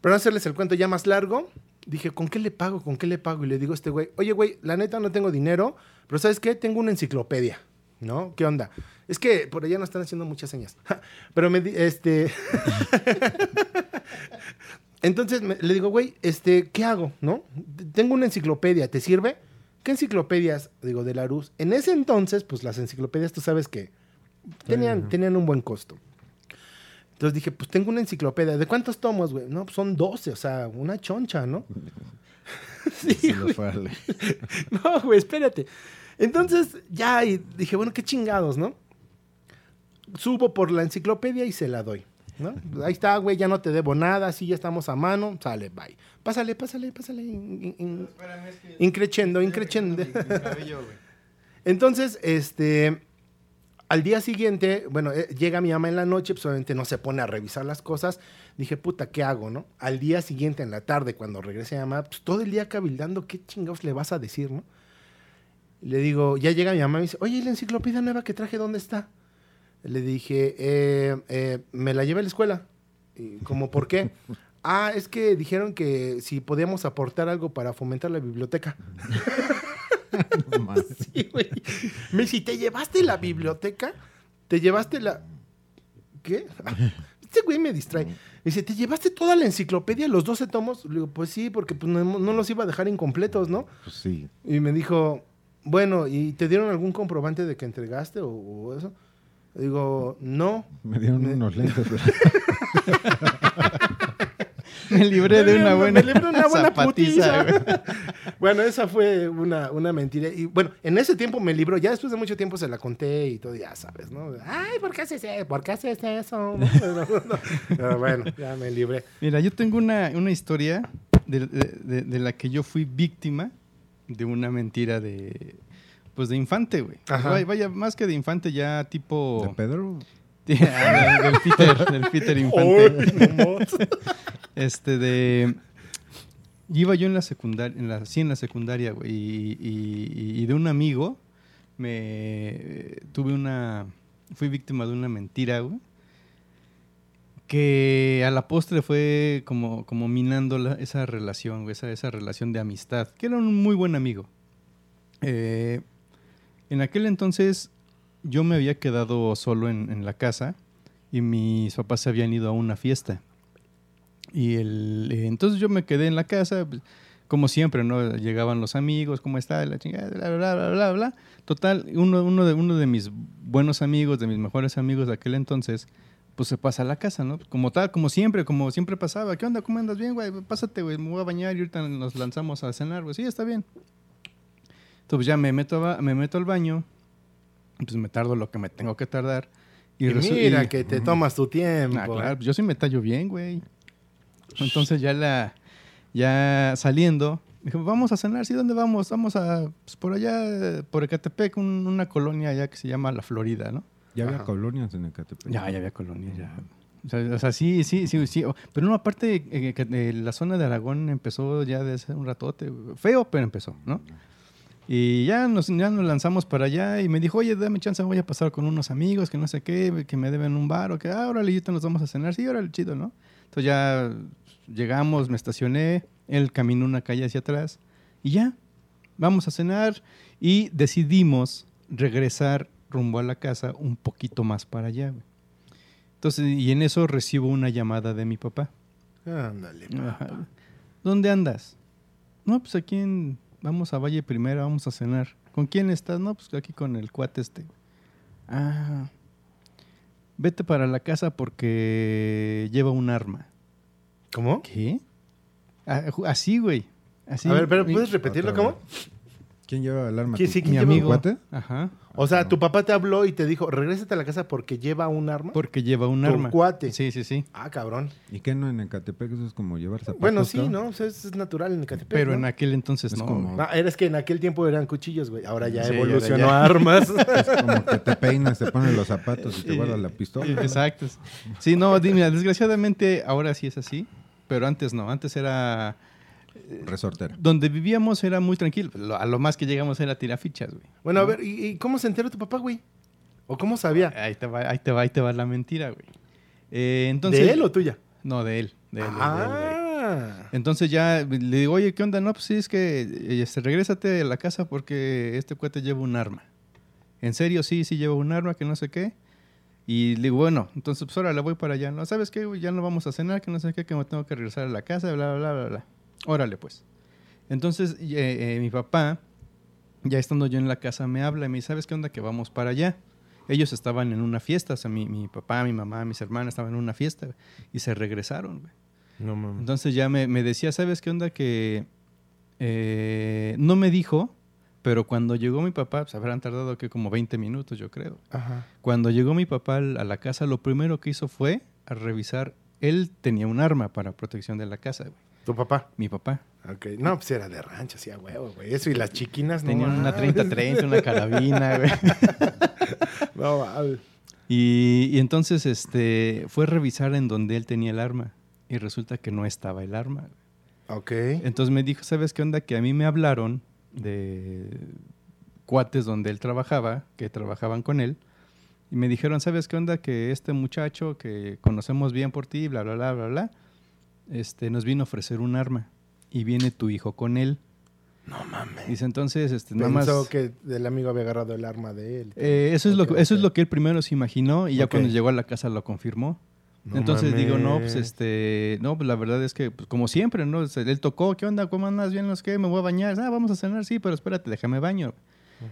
Para no hacerles el cuento ya más largo, dije, ¿con qué le pago? ¿Con qué le pago? Y le digo a este güey, oye, güey, la neta no tengo dinero, pero ¿sabes qué? Tengo una enciclopedia, ¿no? ¿Qué onda? Es que por allá no están haciendo muchas señas. pero me este... Entonces le digo, güey, este, ¿qué hago? ¿No? Tengo una enciclopedia, ¿te sirve? ¿Qué enciclopedias? Digo, de la Rus. En ese entonces, pues las enciclopedias, tú sabes que tenían, tenían un buen costo. Entonces dije, pues tengo una enciclopedia. ¿De cuántos tomos, güey? No, pues son 12, o sea, una choncha, ¿no? sí, güey. No, güey, espérate. Entonces, ya, y dije, bueno, qué chingados, ¿no? Subo por la enciclopedia y se la doy, ¿no? Ahí está, güey, ya no te debo nada, así ya estamos a mano, sale, bye. Pásale, pásale, pásale. in- in- in- Increchendo, increchendo. Entonces, este, al día siguiente, bueno, eh, llega mi mamá en la noche, pues obviamente no se pone a revisar las cosas. Dije, puta, ¿qué hago, no? Al día siguiente, en la tarde, cuando regrese mi mamá, pues todo el día cabildando, ¿qué chingados le vas a decir, no? Le digo, ya llega mi mamá y me dice, oye, ¿y la enciclopedia nueva que traje dónde está? Le dije, "Eh, eh, me la llevé a la escuela. Y, ¿Cómo por qué? ah, es que dijeron que si podíamos aportar algo para fomentar la biblioteca. No. Sí, güey. Me dice, ¿te llevaste la biblioteca? ¿Te llevaste la...? ¿Qué? Este güey me distrae. Me dice, ¿te llevaste toda la enciclopedia, los 12 tomos? Le digo, pues sí, porque pues, no, no los iba a dejar incompletos, ¿no? Pues sí. Y me dijo, bueno, ¿y te dieron algún comprobante de que entregaste o, o eso? Le digo, no. Me dieron Me- unos lentes. pero- Me libré de una Me buena, libré de una buena zapatiza, putiza. güey. bueno, esa fue una, una mentira. Y bueno, en ese tiempo me libró. Ya después de mucho tiempo se la conté y todo, ya sabes, ¿no? Ay, ¿por qué haces eso? ¿Por qué haces eso? Pero, no. Pero bueno, ya me libré. Mira, yo tengo una, una historia de, de- de- de la que yo fui víctima de una mentira de... Pues de infante, güey. Ajá. Vaya, vaya, más que de infante, ya tipo... ¿De Pedro? Ah, del Peter, del Peter Infante. Este de. Iba yo en la secundaria, en la, sí, en la secundaria, güey, y, y- y de un amigo me tuve una. Fui víctima de una mentira, güey. Que a la postre fue como, como minando la- esa relación, güey, esa, esa relación de amistad, que era un muy buen amigo. Eh, en aquel entonces yo me había quedado solo en, la casa y mis papás se habían ido a una fiesta. Y eh, entonces yo me quedé en la casa, pues, como siempre, ¿no? Llegaban los amigos, ¿cómo está? La chingada, bla, bla, bla, bla. Total, uno, uno, de, uno de mis buenos amigos, de mis mejores amigos de aquel entonces, pues se pasa a la casa, ¿no? Como tal, como siempre, como siempre pasaba. ¿Qué onda? ¿Cómo andas bien, güey? Pásate, güey, me voy a bañar y ahorita nos lanzamos a cenar, güey. Sí, está bien. Entonces ya me meto, a me meto al baño, pues me tardo lo que me tengo que tardar. Y resu- mira y- que te tomas tu tiempo. Ah, claro, pues yo sí me tallo bien, güey. Entonces ya la, ya saliendo, dijo, vamos a cenar, ¿sí? ¿Dónde vamos? Vamos a, pues, por allá, por Ecatepec, un- una colonia allá que se llama La Florida, ¿no? Ya había Ajá. colonias en Ecatepec. Ya, ya había colonia, ya. O sea, o sea, sí, sí, sí, sí. Pero no, aparte, eh, eh, la zona de Aragón empezó ya desde un ratote. Feo, pero empezó, ¿no? Y ya nos, ya nos lanzamos para allá y me dijo, oye, dame chance, voy a pasar con unos amigos que no sé qué, que me deben un bar o que, ah, órale, ahorita nos vamos a cenar. Sí, órale, chido, ¿no? Entonces ya llegamos, me estacioné, él caminó una calle hacia atrás y ya, vamos a cenar y decidimos regresar rumbo a la casa un poquito más para allá. güey. Entonces, y en eso recibo una llamada de mi papá. Ándale. Ajá. ¿Dónde andas? No, pues aquí en... Vamos a Valle Primera, vamos a cenar. ¿Con quién estás? No, pues aquí con el cuate este. Ah. Vete para la casa porque lleva un arma. ¿Cómo? ¿Qué? Ah, Así, güey. Así. A ver, pero ¿puedes repetirlo cómo? ¿Quién lleva el arma? ¿Quién- ¿Tu- sí, quién Mi lleva un amigo. cuate? Ajá. O sea, tu papá te habló y te dijo, regrésate a la casa porque lleva un arma. Porque lleva un Tu arma. cuate. Sí, sí, sí. Ah, cabrón. ¿Y qué no en Ecatepec? Eso es como llevar zapatos. Bueno, sí. ¿no? O sea, es, es natural en Ecatepec, Pero ¿no? en aquel entonces Es no. como- Ah, eres que en aquel tiempo eran cuchillos, güey. Ahora ya Sí, evolucionó ahora a armas. Es como que te peinas, te pones los zapatos y te guardas la pistola. Exacto. Sí, no, mira, desgraciadamente ahora sí es así, pero antes no, antes era... Resortera. Donde vivíamos era muy tranquilo, lo- a lo más que llegamos era tirar fichas, güey. bueno, a ver, ¿y, y cómo se enteró tu papá, güey? ¿O cómo sabía? Ahí te va, ahí te va, ahí te va la mentira, güey. Eh, entonces, ¿De él o tuya? No, de él. De él, de él, de él, güey. ah. Entonces ya le digo, oye, ¿qué onda? No, pues sí, es que eh, este, regrésate a la casa porque este cuate lleva un arma. ¿En serio? Sí, sí lleva un arma, que no sé qué. Y le digo, bueno, entonces pues ahora le voy para allá. ¿No sabes qué? güey? Ya no vamos a cenar, que no sé qué, que me tengo que regresar a la casa, bla, bla, bla, bla, bla. Órale, pues. Entonces eh, eh, mi papá, ya estando yo en la casa, me habla y me dice, ¿sabes qué onda? Que vamos para allá. Ellos estaban en una fiesta, o sea, mi, mi papá, mi mamá, mis hermanas estaban en una fiesta y se regresaron, güey. No mames. Entonces ya me, me decía, ¿sabes qué onda? Que eh, no me dijo, pero cuando llegó mi papá, pues habrán tardado que como 20 minutos, yo creo. Ajá. Cuando llegó mi papá a la casa, lo primero que hizo fue a revisar. Él tenía un arma para protección de la casa, güey. ¿Tu papá? Mi papá. Ok. No, pues era de rancho, sí, a huevo, güey. Eso y las chiquinas, no Tenía una mames. 30-30, una carabina, güey. No, mames. Y, y entonces este, fue a revisar en donde él tenía el arma. Y resulta que no estaba el arma. Ok. Entonces me dijo, ¿sabes qué onda? Que a mí me hablaron de cuates donde él trabajaba, que trabajaban con él, y me dijeron, ¿sabes qué onda? Que este muchacho que conocemos bien por ti, bla, bla, bla, bla, bla, este, nos vino a ofrecer un arma. Y viene tu hijo con él. No mames. Dice, entonces, este, nada más... Pensó que el amigo había agarrado el arma de él. Eh, eso, es lo, Ok, que- eso es lo que él primero se imaginó y ya cuando llegó a la casa lo confirmó. No Entonces digo, no, pues este, no, pues la verdad es que, pues, como siempre, ¿no? Él tocó, ¿qué onda? ¿Cómo andas? ¿Bien los qué? ¿Me voy a bañar? Ah, vamos a cenar, sí, pero espérate, déjame baño.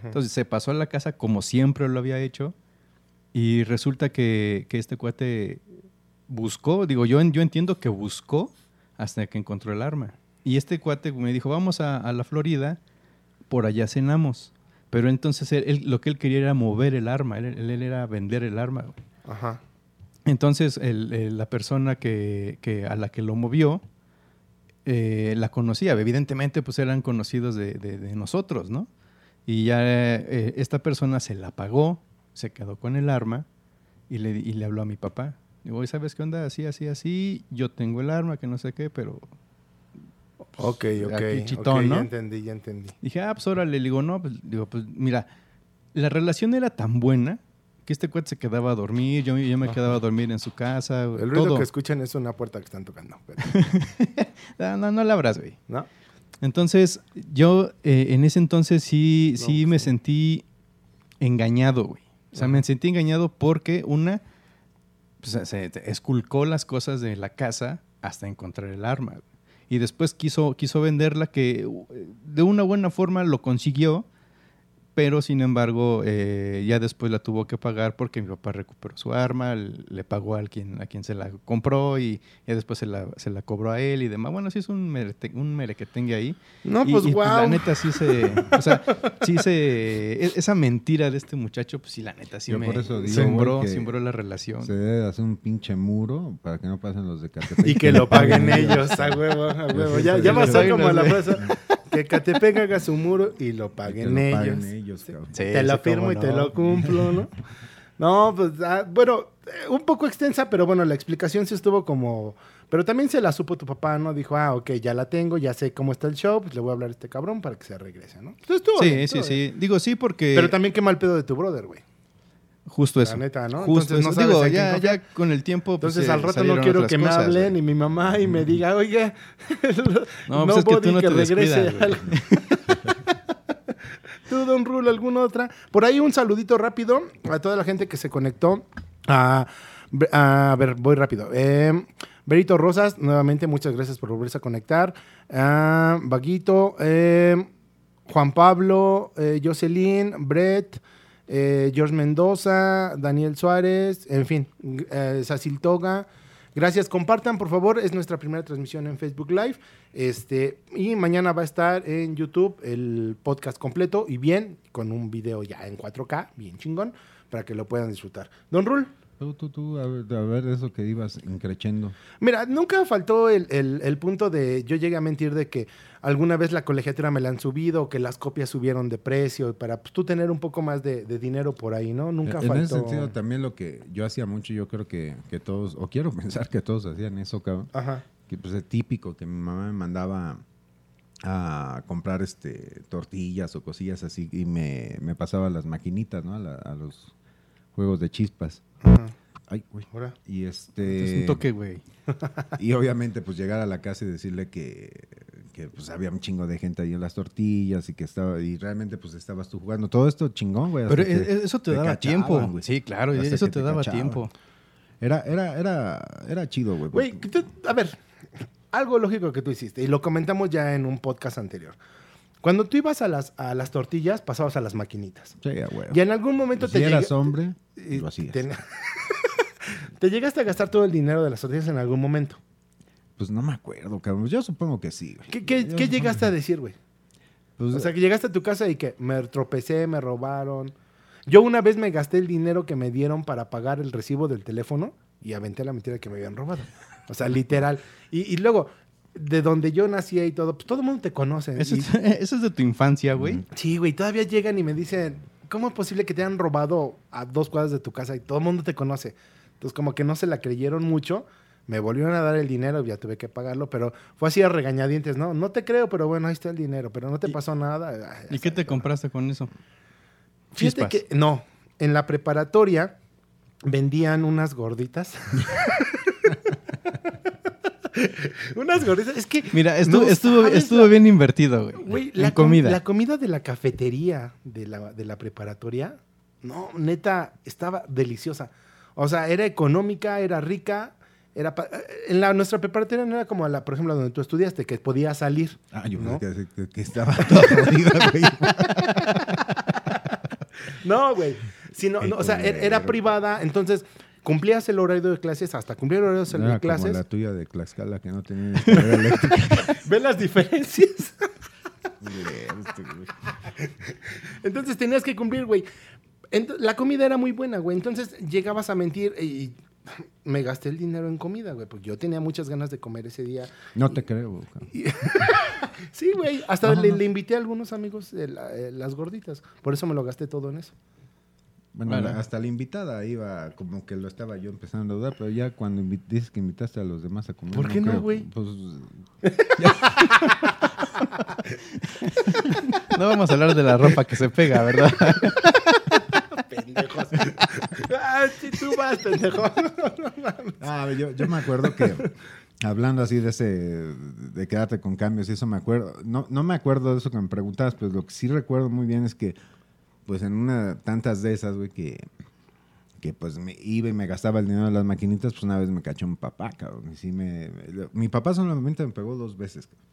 Entonces se pasó a la casa como siempre lo había hecho y resulta que, que este cuate buscó, digo, yo, yo entiendo que buscó hasta que encontró el arma. Y este cuate me dijo, vamos a, a la Florida, por allá cenamos. Pero entonces él, él- lo que él quería era mover el arma, él, era vender el arma. Ajá. Entonces, el- el- la persona que, que a la que lo movió eh, la conocía. Evidentemente, pues eran conocidos de, de- de nosotros, ¿no? Y ya eh, esta persona se la pagó, se quedó con el arma y le, y le habló a mi papá. Digo, "Oye, ¿sabes qué onda? Así, así, así. Yo tengo el arma, que no sé qué, pero... Ok, ok. Aquí chitón, ok, ¿no? Ya entendí, ya entendí. Dije, ah, pues órale. Le digo, no, pues, digo, pues mira, la relación era tan buena que este cuate se quedaba a dormir, yo, yo me Ajá. quedaba a dormir en su casa. El ruido todo. que escuchan es una puerta que están tocando. pero- Ah, no, no la abras, güey. ¿No? Entonces, yo eh, en ese entonces sí, No, sí pues, me sentí engañado, güey. O sea, Ajá. me sentí engañado porque una, se- esculcó las cosas de la casa hasta encontrar el arma. Y después quiso, quiso venderla que uh, de una buena forma lo consiguió, pero sin embargo eh, ya después la tuvo que pagar porque mi papá recuperó su arma, le pagó a quien, a quien se la compró y ya después se la, se la cobró a él y demás. Bueno, sí es un, merete- un merequetengue ahí. No, Y- pues y, wow. La neta sí se. O sea, sí se. e- Esa mentira de este muchacho, pues sí, la neta sí Yo me. por eso digo, sembró, sembró la relación. Se debe hacer un pinche muro para que no pasen los de Catepec. Y que lo paguen ellos, a huevo, a huevo. Ya, ya pasó como la sí. frase. Que Catepec haga su muro y lo Y que paguen lo ellos. paguen ellos. Sí, te lo firmo y te lo cumplo, ¿no? No, pues, ah, bueno, eh, un poco extensa, pero bueno, la explicación sí estuvo como... Pero también se la supo tu papá, ¿no? Dijo, ah, ok, ya la tengo, ya sé cómo está el show, pues le voy a hablar a este cabrón para que se regrese, ¿no? Entonces estuvo bien, Sí, sí, sí. Digo, sí, porque. Pero también qué mal pedo de tu brother, güey. Justo eso. La neta, ¿no? Justo Entonces no eso. sabes Digo, ya, ya con el tiempo. pues, Entonces al rato no quiero que me cosas, hablen y mi mamá y me diga, oiga, No, pues es que tú no te descuidas, güey. algo". Tú, Don Rulo, ¿alguna otra? Por ahí un saludito rápido a toda la gente que se conectó. A, a ver, voy rápido. Eh, Berito Rosas, nuevamente muchas gracias por volverse a conectar. Ah, Vaguito, eh, Juan Pablo, eh, Jocelyn, Brett, eh, George Mendoza, Daniel Suárez, en fin, eh, Sacil Toga. Gracias, compartan por favor, es nuestra primera transmisión en Facebook Live. Este, y mañana va a estar en YouTube el podcast completo y bien, con un video ya en 4K, bien chingón, para que lo puedan disfrutar. Don Rul, Tú, tú, tú, a ver, a ver eso que ibas increchendo. Mira, nunca faltó el, el- el punto de yo llegué a mentir de que alguna vez la colegiatura me la han subido o que las copias subieron de precio para pues, tú tener un poco más de, de dinero por ahí, ¿no? Nunca en faltó. ese sentido, también lo que yo hacía mucho, yo creo que, que todos, o quiero pensar que todos hacían eso, cabrón. Ajá. Que pues es típico que mi mamá me mandaba a comprar este tortillas o cosillas así y me, me pasaba las maquinitas, ¿no? A, la- a los juegos de chispas. Ajá. Ay, uy. Ahora. Y Es este un toque, güey. y obviamente pues llegar a la casa y decirle que, que pues había un chingo de gente ahí en las tortillas y que estaba y realmente pues estabas tú jugando todo esto chingón, güey. Pero que e- e- eso te, daba cachaban, tiempo. Sí, claro, Hasta eso te, daba cachaban. tiempo. Era era era era chido, güey. A ver, algo lógico que tú hiciste y lo comentamos ya en un podcast anterior. Cuando tú ibas a las, a las tortillas, pasabas a las maquinitas. Sí, huevo. Y en algún momento si te eras hombre, y lo hacías. te, te llegaste a gastar todo el dinero de las tortillas en algún momento. Pues no me acuerdo, cabrón. Yo supongo que sí, güey. ¿Qué, llegaste a decir, güey? Pues, O sea, que llegaste a tu casa y que me tropecé, me robaron. Yo una vez me gasté el dinero que me dieron para pagar el recibo del teléfono y aventé la mentira que me habían robado. O sea, literal. Y, y luego, de donde yo nací y todo, pues todo el mundo te conoce. Eso, Y- es, eso es de tu infancia, güey. sí, güey, todavía llegan y me dicen, ¿cómo es posible que te hayan robado a dos cuadras de tu casa y todo el mundo te conoce? Entonces, como que no se la creyeron mucho. Me volvieron a dar el dinero, ya tuve que pagarlo, pero fue así a regañadientes, ¿no? No te creo, pero bueno, ahí está el dinero, pero no te pasó nada. Ay, ¿Y qué te compraste con eso? Fíjate Chispas. que, no, en la preparatoria vendían unas gorditas. unas gorditas, es que... Mira, estuvo, no estuvo, estuvo la- bien invertido, güey. La, com- comida. la comida de la cafetería de la, de la preparatoria, no, neta, estaba deliciosa. O sea, era económica, era rica. Era pa- en la, nuestra preparatoria no era como la, por ejemplo, donde tú estudiaste, que podías salir. Ah, yo ¿no? que, que estaba todo jodido, güey. No, güey. Sino, no, o sea, era, era privada, entonces cumplías el horario de clases hasta cumplir el horario No de era como clases. la tuya de Tlaxcala que no tenía eléctrica. ¿Ven las diferencias? Entonces tenías que cumplir, güey. La comida era muy buena, güey. Entonces llegabas a mentir y me gasté el dinero en comida, güey. Porque yo tenía muchas ganas de comer ese día. No te creo. Sí, güey. Hasta le, le invité a algunos amigos de la- eh, las gorditas. Por eso me lo gasté todo en eso. Bueno, Bueno. la- hasta la invitada iba como que lo estaba yo empezando a dudar, pero ya cuando dices que invitaste a los demás a comer. ¿Por qué no, güey? Pues No vamos a hablar de la ropa que se pega, ¿verdad? Pendejos. ah, sí, tú vas, pendejo. Ah, yo, yo me acuerdo que hablando así de ese de quedarte con cambios y eso me acuerdo, no, no me acuerdo de eso que me preguntabas, pero lo que sí recuerdo muy bien es que pues en una tantas de esas, güey, que que pues me iba y me gastaba el dinero de las maquinitas, pues una vez me cachó un papá, cabrón. Y sí me, mi papá solamente me pegó dos veces. cabrón.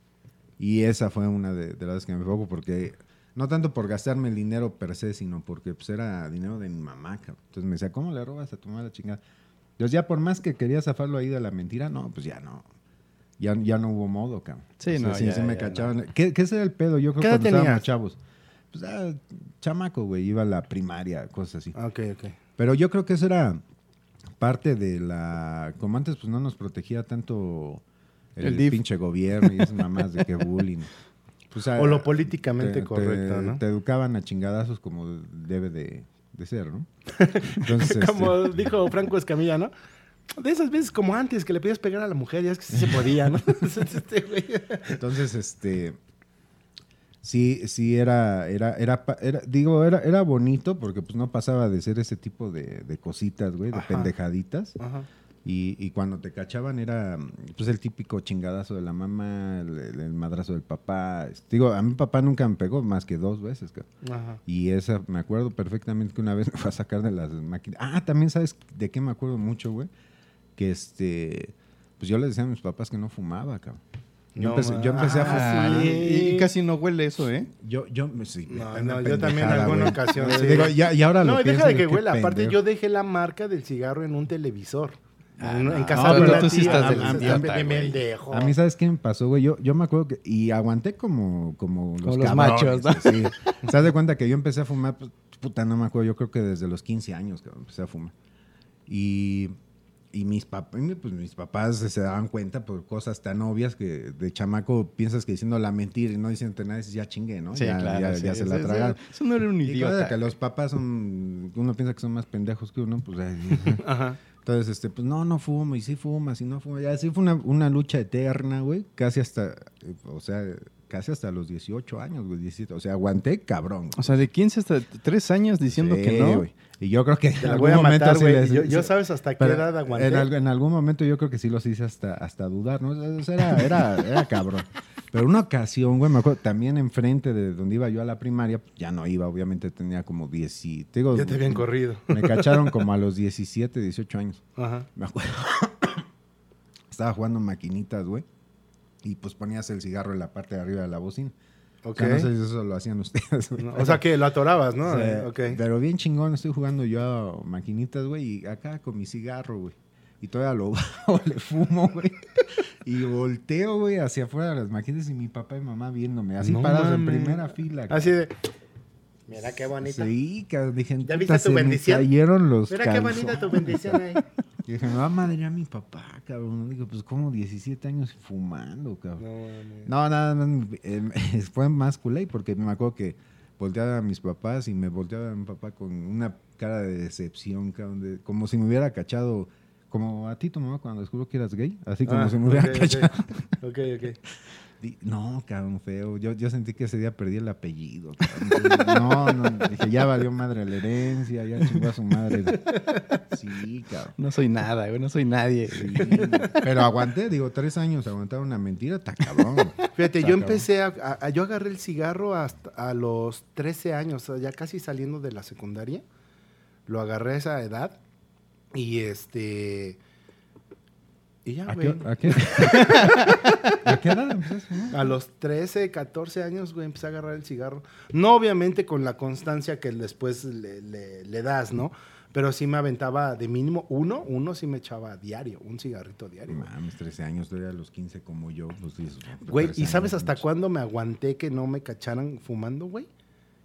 Y esa fue una de, de las veces que me pegó porque no tanto por gastarme el dinero per se, sino porque pues era dinero de mi mamá, cabrón. Entonces me decía, ¿cómo le robas a tu la chingada? Entonces ya por más que quería zafarlo ahí de la mentira, no, pues ya no. Ya, ya no hubo modo, cabrón. Sí, O sea, no, sí, ya, sí me ya cachaban. ¿Qué, ¿Qué era el pedo? Yo creo ¿Qué que cuando estábamos chavos. Pues ah, chamaco, güey, iba a la primaria, cosas así. ok, ok. Pero yo creo que eso era parte de la... Como antes, pues no nos protegía tanto el, pinche gobierno y esas mamás de que bullying. Pues, ah, O lo políticamente te- correcto, te- ¿no? Te educaban a chingadazos como debe de, de ser, ¿no? Entonces, este, Como dijo Franco Escamilla, ¿no? De esas veces como antes, que le pedías pegar a la mujer, ya es que sí se podía, ¿no? Entonces, este. Sí, sí, era, era, era, era- digo, era, era bonito porque pues no pasaba de ser ese tipo de, de cositas, güey, de Ajá. pendejaditas. Ajá. Y, y cuando te cachaban era pues el típico chingadazo de la mamá, el, el- madrazo del papá. Digo, a mi papá nunca me pegó más que dos veces. Ajá. Y esa, me acuerdo perfectamente que una vez me fue a sacar de las máquinas. Ah, también sabes de qué me acuerdo mucho, güey. Que este, pues yo le decía a mis papás que no fumaba, cabrón. Yo, No empecé, yo empecé a fumar. sí. y, y casi no huele eso, ¿eh? Yo, yo, sí, No, una no, yo también en alguna ocasión, sí. Digo, ya, y ahora No, lo deja de que huela. Aparte, pendejo. yo dejé la marca del cigarro en un televisor. Ah, en, casa No, de una tú sí estás del pendejo. A mí, ¿sabes qué me pasó, güey? Yo, yo me acuerdo que... Y aguanté como, como los, Como los machos, ¿no? Sí. ¿Se das de cuenta que yo empecé a fumar? Pues, puta, no me acuerdo. Yo creo que desde los 15 años que empecé a fumar. Y... Y mis, papás, pues mis papás se daban cuenta por cosas tan obvias que de chamaco piensas que diciendo la mentira y no diciendo nada, dices ya chingué, ¿no? ya, ya, ya se la tragaron. Eso no era un Y claro idiota. que los papás son, uno piensa que son más pendejos que uno, pues Ajá. entonces, este, pues no, no fumo, y sí fumas, y no fumo. Ya sí fue una, una lucha eterna, güey, casi hasta, eh, o sea, casi hasta los 18 años, güey, 17. O sea, aguanté cabrón. O sea, de 15 hasta 3 años diciendo Sí, que no. güey. Y yo creo que Te en la algún voy a momento matar, sí güey. les- Yo, sabes hasta qué edad aguanté. En, al- en algún momento yo creo que sí los hice hasta, hasta dudar, ¿no? O sea, era, era, era cabrón. Pero una ocasión, güey, me acuerdo, también enfrente de donde iba yo a la primaria, ya no iba, obviamente tenía como 10 y... te digo, Ya te habían corrido. Me cacharon como a los 17, 18 años. Ajá. Me acuerdo. Estaba jugando maquinitas, güey. Y pues ponías el cigarro en la parte de arriba de la bocina. O Ok. sea, no sé si eso lo hacían ustedes. güey. No, o sea que lo atorabas, ¿no? O sea, Eh. Pero bien chingón, estoy jugando yo a maquinitas, güey, y acá con mi cigarro, güey. Y todavía lo bajo, le fumo, güey. Y volteo, güey, hacia afuera de las maquinitas y mi papá y mamá viéndome, así No parados en primera fila. Así de. Mira qué bonita. Sí, cabrón, dije, ¿Ya viste tu se me bendición? cayeron los Mira qué bonita tu bendición ahí. Y dije, me va a madrear a mi papá, cabrón. Digo, pues como 17 años fumando, cabrón. No, mames. No, nada, no, eh, fue más culé porque me acuerdo que volteaba a mis papás y me volteaba a mi papá con una cara de decepción, cabrón, de- como si me hubiera cachado, como a ti tu mamá cuando descubrió que eras gay, así como Ah, si me hubiera ok, ok. cachado. Ok, ok. No, cabrón, feo. Yo, yo sentí que ese día perdí el apellido. cabrón. No, no, dije, ya valió madre la herencia, ya chingó a su madre. Sí, cabrón. No soy nada, güey, no soy nadie. Sí, pero aguanté, digo, tres años aguantar una mentira, está cabrón. Fíjate, Está yo cabrón. empecé a, Yo agarré el cigarro hasta a los 13 años, o sea, ya casi saliendo de la secundaria. Lo agarré a esa edad. Y este. Y ya, ¿A güey. qué, a qué, ¿A qué edad empezaste, no? A los 13, 14 años, güey, empecé a agarrar el cigarro. No obviamente con la constancia que después le, le- le das, ¿no? Pero sí me aventaba de mínimo uno, uno sí me echaba diario, un cigarrito diario. Mames, 13 años, todavía a los 15 como yo. Pues, dices, Güey, 13 ¿y sabes hasta mucho. cuándo me aguanté que no me cacharan fumando, güey?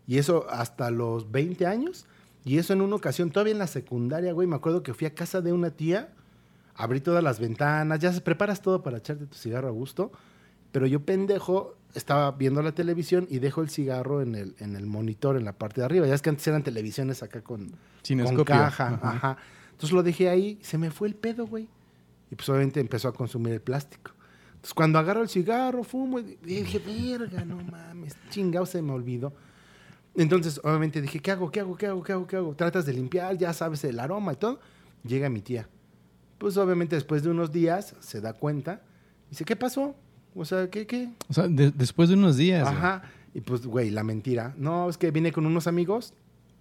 Y eso hasta los 20 años. Y eso en una ocasión, todavía en la secundaria, güey, me acuerdo que fui a casa de una tía, abrí todas las ventanas, ya se preparas todo para echarte tu cigarro a gusto. Pero yo, pendejo, estaba viendo la televisión y dejo el cigarro en el, en el monitor, en la parte de arriba. Ya es que antes eran televisiones acá con, con caja. Ajá. Ajá. Entonces lo dejé ahí, se me fue el pedo, güey. Y pues obviamente empezó a consumir el plástico. Entonces cuando agarro el cigarro, fumo, y dije, verga, no mames, chingado, se me olvidó. Entonces obviamente dije, ¿qué hago? ¿Qué hago? ¿Qué hago? ¿Qué hago? ¿Qué hago? Tratas de limpiar, ya sabes el aroma y todo. Llega mi tía. Pues obviamente después de unos días se da cuenta. Dice, ¿qué pasó? O sea, ¿qué, qué? O sea, de- después de unos días. güey. Ajá. Y pues, güey, la mentira. No, es que vine con unos amigos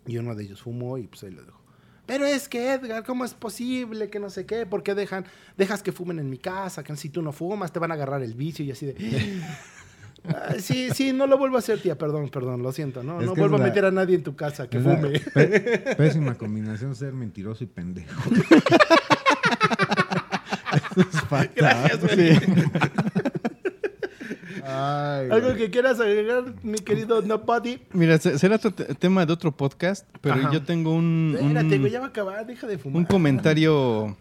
y uno de ellos fumó y pues ahí lo dejó. Pero es que, Edgar, ¿cómo es posible que no sé qué? ¿Por qué dejan, dejas que fumen en mi casa? Que si tú no fumas, te van a agarrar el vicio y así de... "Ah, sí, sí, no lo vuelvo a hacer, tía. Perdón, perdón, lo siento. No, Es no vuelvo a meter a nadie en tu casa que fume. pé- pésima combinación ser mentiroso y pendejo. Gracias, güey. Ay, Algo güey. que quieras agregar, mi querido Nobody. Mira, se- será otro tema de otro podcast, pero Ajá. yo tengo un, Espérate, un, güey, ya va a acabar, deja de fumar. un comentario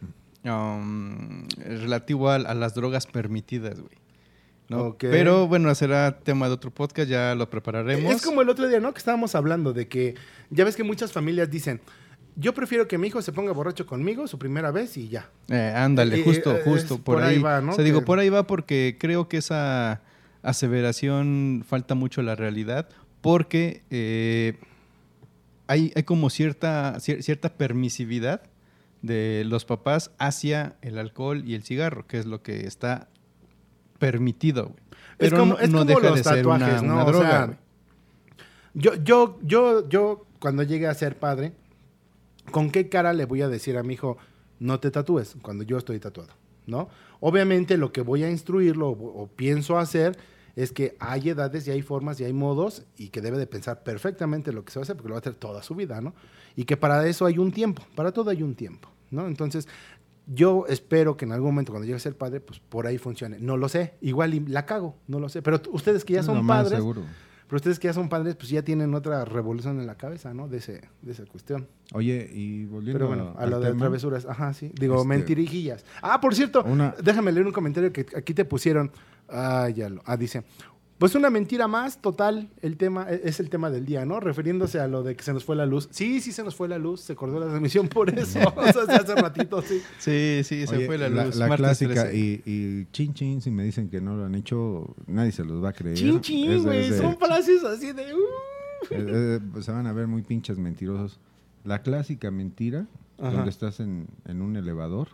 um, relativo a, a las drogas permitidas, güey. ¿no? Pero bueno, será tema de otro podcast, ya lo prepararemos. Es como el otro día, ¿no? Que estábamos hablando de que ya ves que muchas familias dicen, yo prefiero que mi hijo se ponga borracho conmigo su primera vez y ya. Eh, ándale, Eh, justo, eh, justo, por, por ahí. ahí va, ¿no? O sea, digo, por ahí va porque creo que esa aseveración falta mucho la realidad, porque eh, hay, hay como cierta, cier- cierta permisividad de los papás hacia el alcohol y el cigarro, que es lo que está permitido, güey. Es Pero como- no, es no como deja los de ser una, tatuajes, ¿no? una O droga, sea, güey. Yo, yo, yo, yo, cuando llegue a ser padre, ¿con qué cara le voy a decir a mi hijo, no te tatúes cuando yo estoy tatuado? ¿No? Obviamente lo que voy a instruirlo o, o pienso hacer es que hay edades y hay formas y hay modos y que debe de pensar perfectamente lo que se va a hacer porque lo va a hacer toda su vida, ¿no? Y que para eso hay un tiempo, para todo hay un tiempo, ¿no? Entonces, yo espero que en algún momento cuando llegue a ser padre, pues por ahí funcione. No lo sé, igual la cago, no lo sé. Pero ustedes que ya son más padres, seguro. Pero ustedes que ya son padres, pues ya tienen otra revolución en la cabeza, ¿no? De, ese, de esa cuestión. Oye, y volviendo Pero bueno, a lo de tema, travesuras. Ajá, sí. Digo, Este- mentirijillas. Ah, por cierto, Una- déjame leer un comentario que aquí te pusieron. Ah, ya lo. Ah, dice. Pues una mentira más, total, el tema, e- es el tema del día, ¿no? Refiriéndose a lo de que se nos fue la luz. Sí, sí se nos fue la luz, se cortó la transmisión por eso. o sea, hace ratito, sí. Sí, sí, se Oye, fue la la, luz. la martes clásica 13. y, y chin chin, si me dicen que no lo han hecho, nadie se los va a creer. Chin, chin, Es- güey. Son frases así de. uh. eh, eh, pues se van a ver muy pinches mentirosos. La clásica mentira, Ajá. donde estás en, en un elevador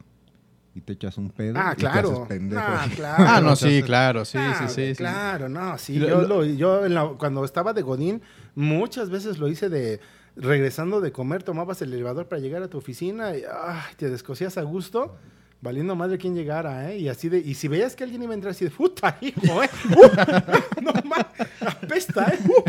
y te echas un pedo Ah, y te claro. haces pendejo. Ah, claro. Ah, no, sí, claro, sí, Ah, sí, sí, sí. Claro, no, sí. Yo, lo- yo en la- cuando estaba de Godín, muchas veces lo hice de regresando de comer, tomabas el elevador para llegar a tu oficina y ay, te descosías a gusto, valiendo madre quién llegara, ¿eh? Y así de, y si veías que alguien iba a entrar así de puta, hijo, ¿eh? Uh, no más, apesta, ¿eh? Uh,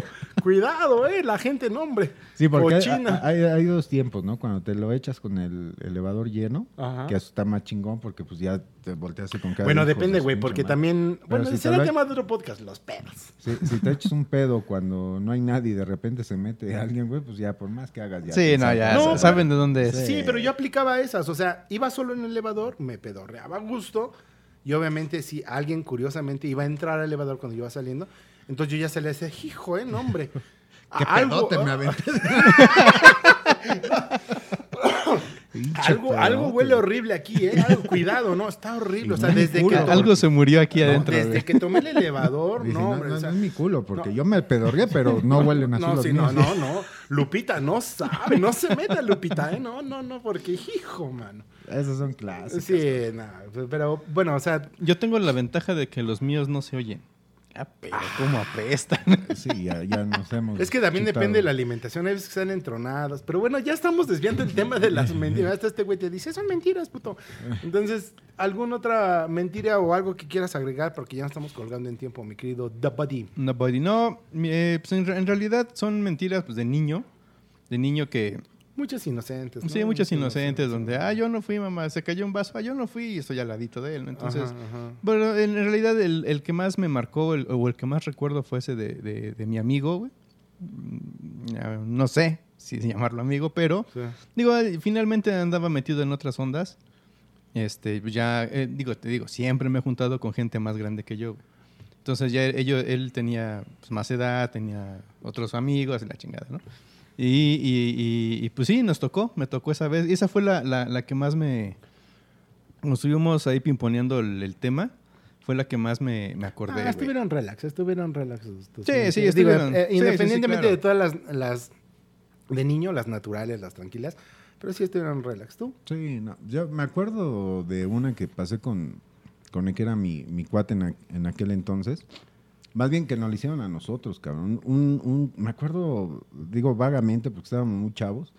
cuidado, ¿eh? La gente, no, hombre. Sí, porque hay, Cochina. hay- hay dos tiempos, ¿no? Cuando te lo echas con el elevador lleno, Ajá. que eso está más chingón porque pues ya te volteas con cada Bueno, depende, güey, porque también, bueno, si ese te era lo el tema de otro podcast, los pedos. Si, si te echas un pedo cuando no hay nadie y de repente se mete alguien, güey, pues ya por más que hagas ya. Sí, no, ya No, sa- pero- saben de dónde es. Sí, pero yo aplicaba esas. O sea, iba solo en el elevador, me pedorreaba a gusto. Y obviamente, si alguien curiosamente iba a entrar al elevador cuando yo iba saliendo, entonces yo ya se le decía, hijo, eh, no, hombre. Qué algo, pedote me aventé. Pinche algo, algo huele horrible aquí, ¿eh? Algo, cuidado, no, está horrible. O sea, desde que, Algo se murió aquí no, adentro. desde que tomé el elevador, Dije, no, no, hombre. no, o sea, no es mi culo, porque no. yo me pedorreé, pero no huelen así no, los sí, míos. no, no, no. Lupita no sabe, no se meta Lupita, ¿eh? No, no, no, porque hijo, mano. Esos son clásicos. Sí, nada, pero bueno, o sea, Yo tengo la ventaja de que los míos no se oyen. Ah, pero cómo apestan. Sí, ya, ya nos hemos. Es que también depende de la alimentación, hay veces que están entronadas. Pero bueno, ya estamos desviando el tema de las mentiras. Hasta este güey te dice, son mentiras, puto. Entonces, ¿alguna otra mentira o algo que quieras agregar? Porque ya nos estamos colgando en tiempo, mi querido The Buddy. No, buddy. No, eh, pues en, en realidad son mentiras pues, de niño. De niño que... Muchas inocentes. ¿no? Sí, muchas inocentes donde, ah, yo no fui, mamá, se cayó un vaso, ah, yo no fui y estoy al ladito de él. ¿no? Entonces, Ajá, ajá. bueno, en realidad el, el que más me marcó el- o el que más recuerdo fue ese de, de- de mi amigo, güey. Mm, No sé si llamarlo amigo, pero Sí. Digo, finalmente andaba metido en otras ondas. Este, ya, eh, digo, te digo, siempre me he juntado con gente más grande que yo. güey. Entonces ya ello- él tenía pues, más edad, tenía otros amigos la chingada, ¿no? Y, y- y- y, pues sí, nos tocó, me tocó esa vez. Y esa fue la, la- la que más me... Nos estuvimos ahí pimponeando el, el tema. Fue la que más me, me acordé. Ah, estuvieron relax, estuvieron relax. tus Sí, sí, Digo, estuvieron. eh, Sí, sí, sí, independientemente claro. de todas las, las de niño, las naturales, las tranquilas, pero sí estuvieron relax. ¿Tú? Sí, no. Yo me acuerdo de una que pasé con, con el que era mi, mi cuate en, a- en aquel entonces. Más bien que nos lo hicieron a nosotros, cabrón. Un, un- me acuerdo, digo vagamente porque estábamos muy chavos,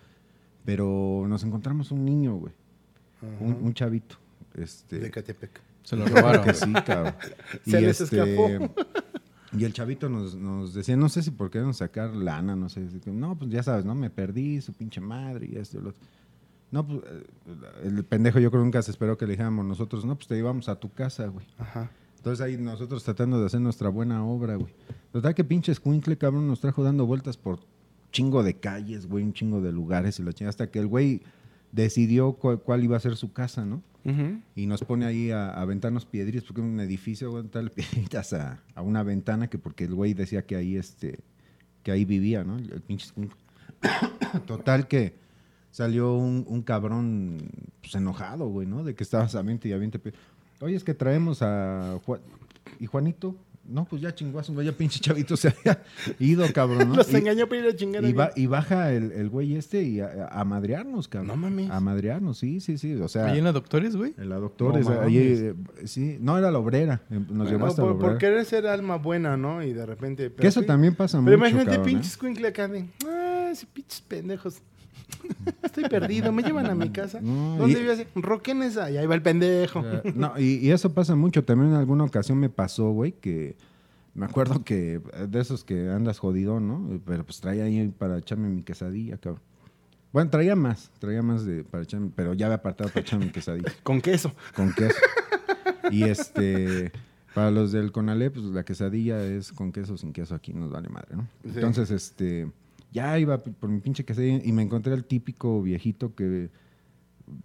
pero nos encontramos un niño, güey. Un, un chavito. Este, De Catepec. Se lo robaron. que sí, cabrón. Se les escapó. Y el chavito nos, nos decía, no sé si por qué nos sacar lana, no sé. si- No, pues ya sabes, ¿no? Me perdí, su pinche madre y esto y lo otro. No, pues eh, el pendejo yo creo que nunca se esperó que le dijéramos nosotros, no, pues te íbamos a tu casa, güey. Ajá. Entonces ahí nosotros tratando de hacer nuestra buena obra, güey. Total que pinche escuincle, cabrón, nos trajo dando vueltas por chingo de calles, güey, un chingo de lugares y la chingada, hasta que el güey decidió cu- cuál iba a ser su casa, ¿no? Y nos pone ahí a, a aventarnos piedritas, porque un edificio, güey, darle piedritas a, a una ventana, que porque el güey decía que ahí, este, que ahí vivía, ¿no? El, pinche skunk. Total que salió un, un cabrón pues, enojado, güey, ¿no? De que estabas a mente y a mente. Oye, es que traemos a Juan... ¿Y Juanito? No, pues ya chinguazo, vaya pinche chavito se había ido, cabrón, ¿no? Los Y- engañó para ir a chingar. y, ba- y baja el, el güey este y a, a madrearnos, cabrón. No mames. A madrearnos, sí, sí, sí. O sea, Ahí en la doctores, güey. en la doctora, No ahí, eh, sí, no era la obrera, eh, nos Bueno, llevó hasta la por, por obrera. querer ser alma buena, ¿no? Y de repente. que eso sí. también pasa Pero mucho, imagínate, cabrón, ¿eh? pinches cuincle acá de. Ah, ese pinches pendejos. Estoy perdido, me llevan a mi casa. No, ¿Dónde vives? Roquen esa. Y ahí va el pendejo. No, y, y eso pasa mucho. También en alguna ocasión me pasó, güey, que me acuerdo que eh, de esos que andas jodido, ¿no? Pero pues traía ahí para echarme mi quesadilla, cabrón. Bueno, traía más, traía más de para echarme, pero ya había apartado para echarme mi quesadilla Con queso. con queso. Y este, para los del Conalep, pues la quesadilla es con queso sin queso aquí, nos vale madre, ¿no? Sí. Entonces, este, ya iba por mi pinche quesadilla y me encontré al típico viejito que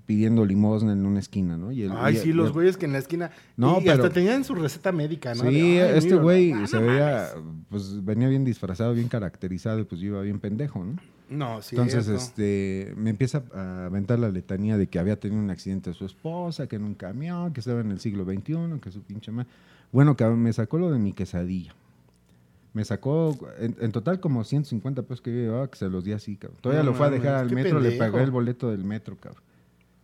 pidiendo limosna en una esquina, ¿no? Y el- Ay, y- sí, los güeyes que en la esquina. No, y pero- hasta tenían su receta médica, ¿no? Sí, De, "Ay, este güey se no veía, mames". pues venía bien disfrazado, bien caracterizado, y pues yo iba bien pendejo, ¿no? No, sí. Entonces, este, me empieza a aventar la letanía de que había tenido un accidente de su esposa, que en un camión, que estaba en el siglo XXI, que su pinche madre. Bueno, cabrón, me sacó lo de mi quesadilla. Me sacó, en, en total, como 150 pesos que yo llevaba, que se los di así, cabrón. Todavía No lo fue a dejar al metro, le pagué el boleto del metro, cabrón.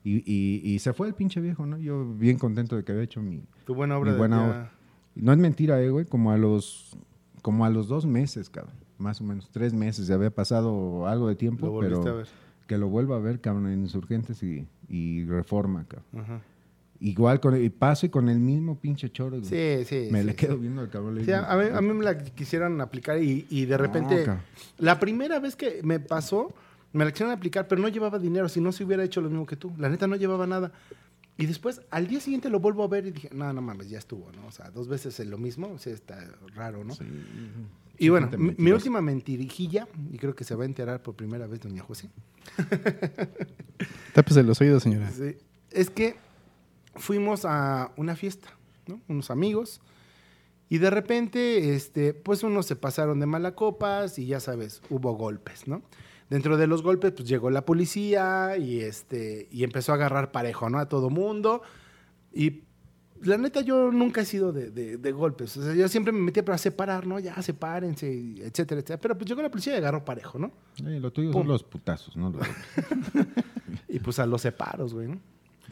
Y, y, y se fue el pinche viejo, ¿no? Yo bien contento de que había hecho mi, Tu buena obra mi buena obra. no es mentira, eh, güey, como a los como a los dos meses, cabrón. Más o menos, tres meses. Ya había pasado algo de tiempo, Lo pero a ver. que lo vuelva a ver, cabrón, en Insurgentes y, y Reforma, cabrón. Ajá. Igual con y paso y con el mismo pinche choro. güey. Sí, sí. me sí, le sí. quedo viendo al cabrón. le Sí, digo, a, a mí, a mí me la quisieran aplicar y, y de repente, la primera vez que me pasó, me la quisieron aplicar, pero no llevaba dinero, si no se hubiera hecho lo mismo que tú. La neta no llevaba nada. Y después, al día siguiente lo vuelvo a ver y dije, no, no mames, ya estuvo, ¿no? O sea, dos veces es lo mismo, o sea, está raro, ¿no? Sí. Y Sí, bueno, mi, mi última mentirijilla, y creo que se va a enterar por primera vez doña José, Tápese los oídos, señora. Sí. Es que fuimos a una fiesta, ¿no? Unos amigos. Y de repente, este, pues unos se pasaron de malacopas y ya sabes, hubo golpes, ¿no? Dentro de los golpes, pues llegó la policía y este, y empezó a agarrar parejo, ¿no? A todo mundo. Y la neta, yo nunca he sido de, de- de golpes. O sea, yo siempre me metía para separar, ¿no? Ya, sepárense, etcétera, etcétera. Pero pues llegó la policía y agarró parejo, ¿no? Eh, lo tuyo Pum. son los putazos, ¿no? Y pues a los separos, güey, ¿no?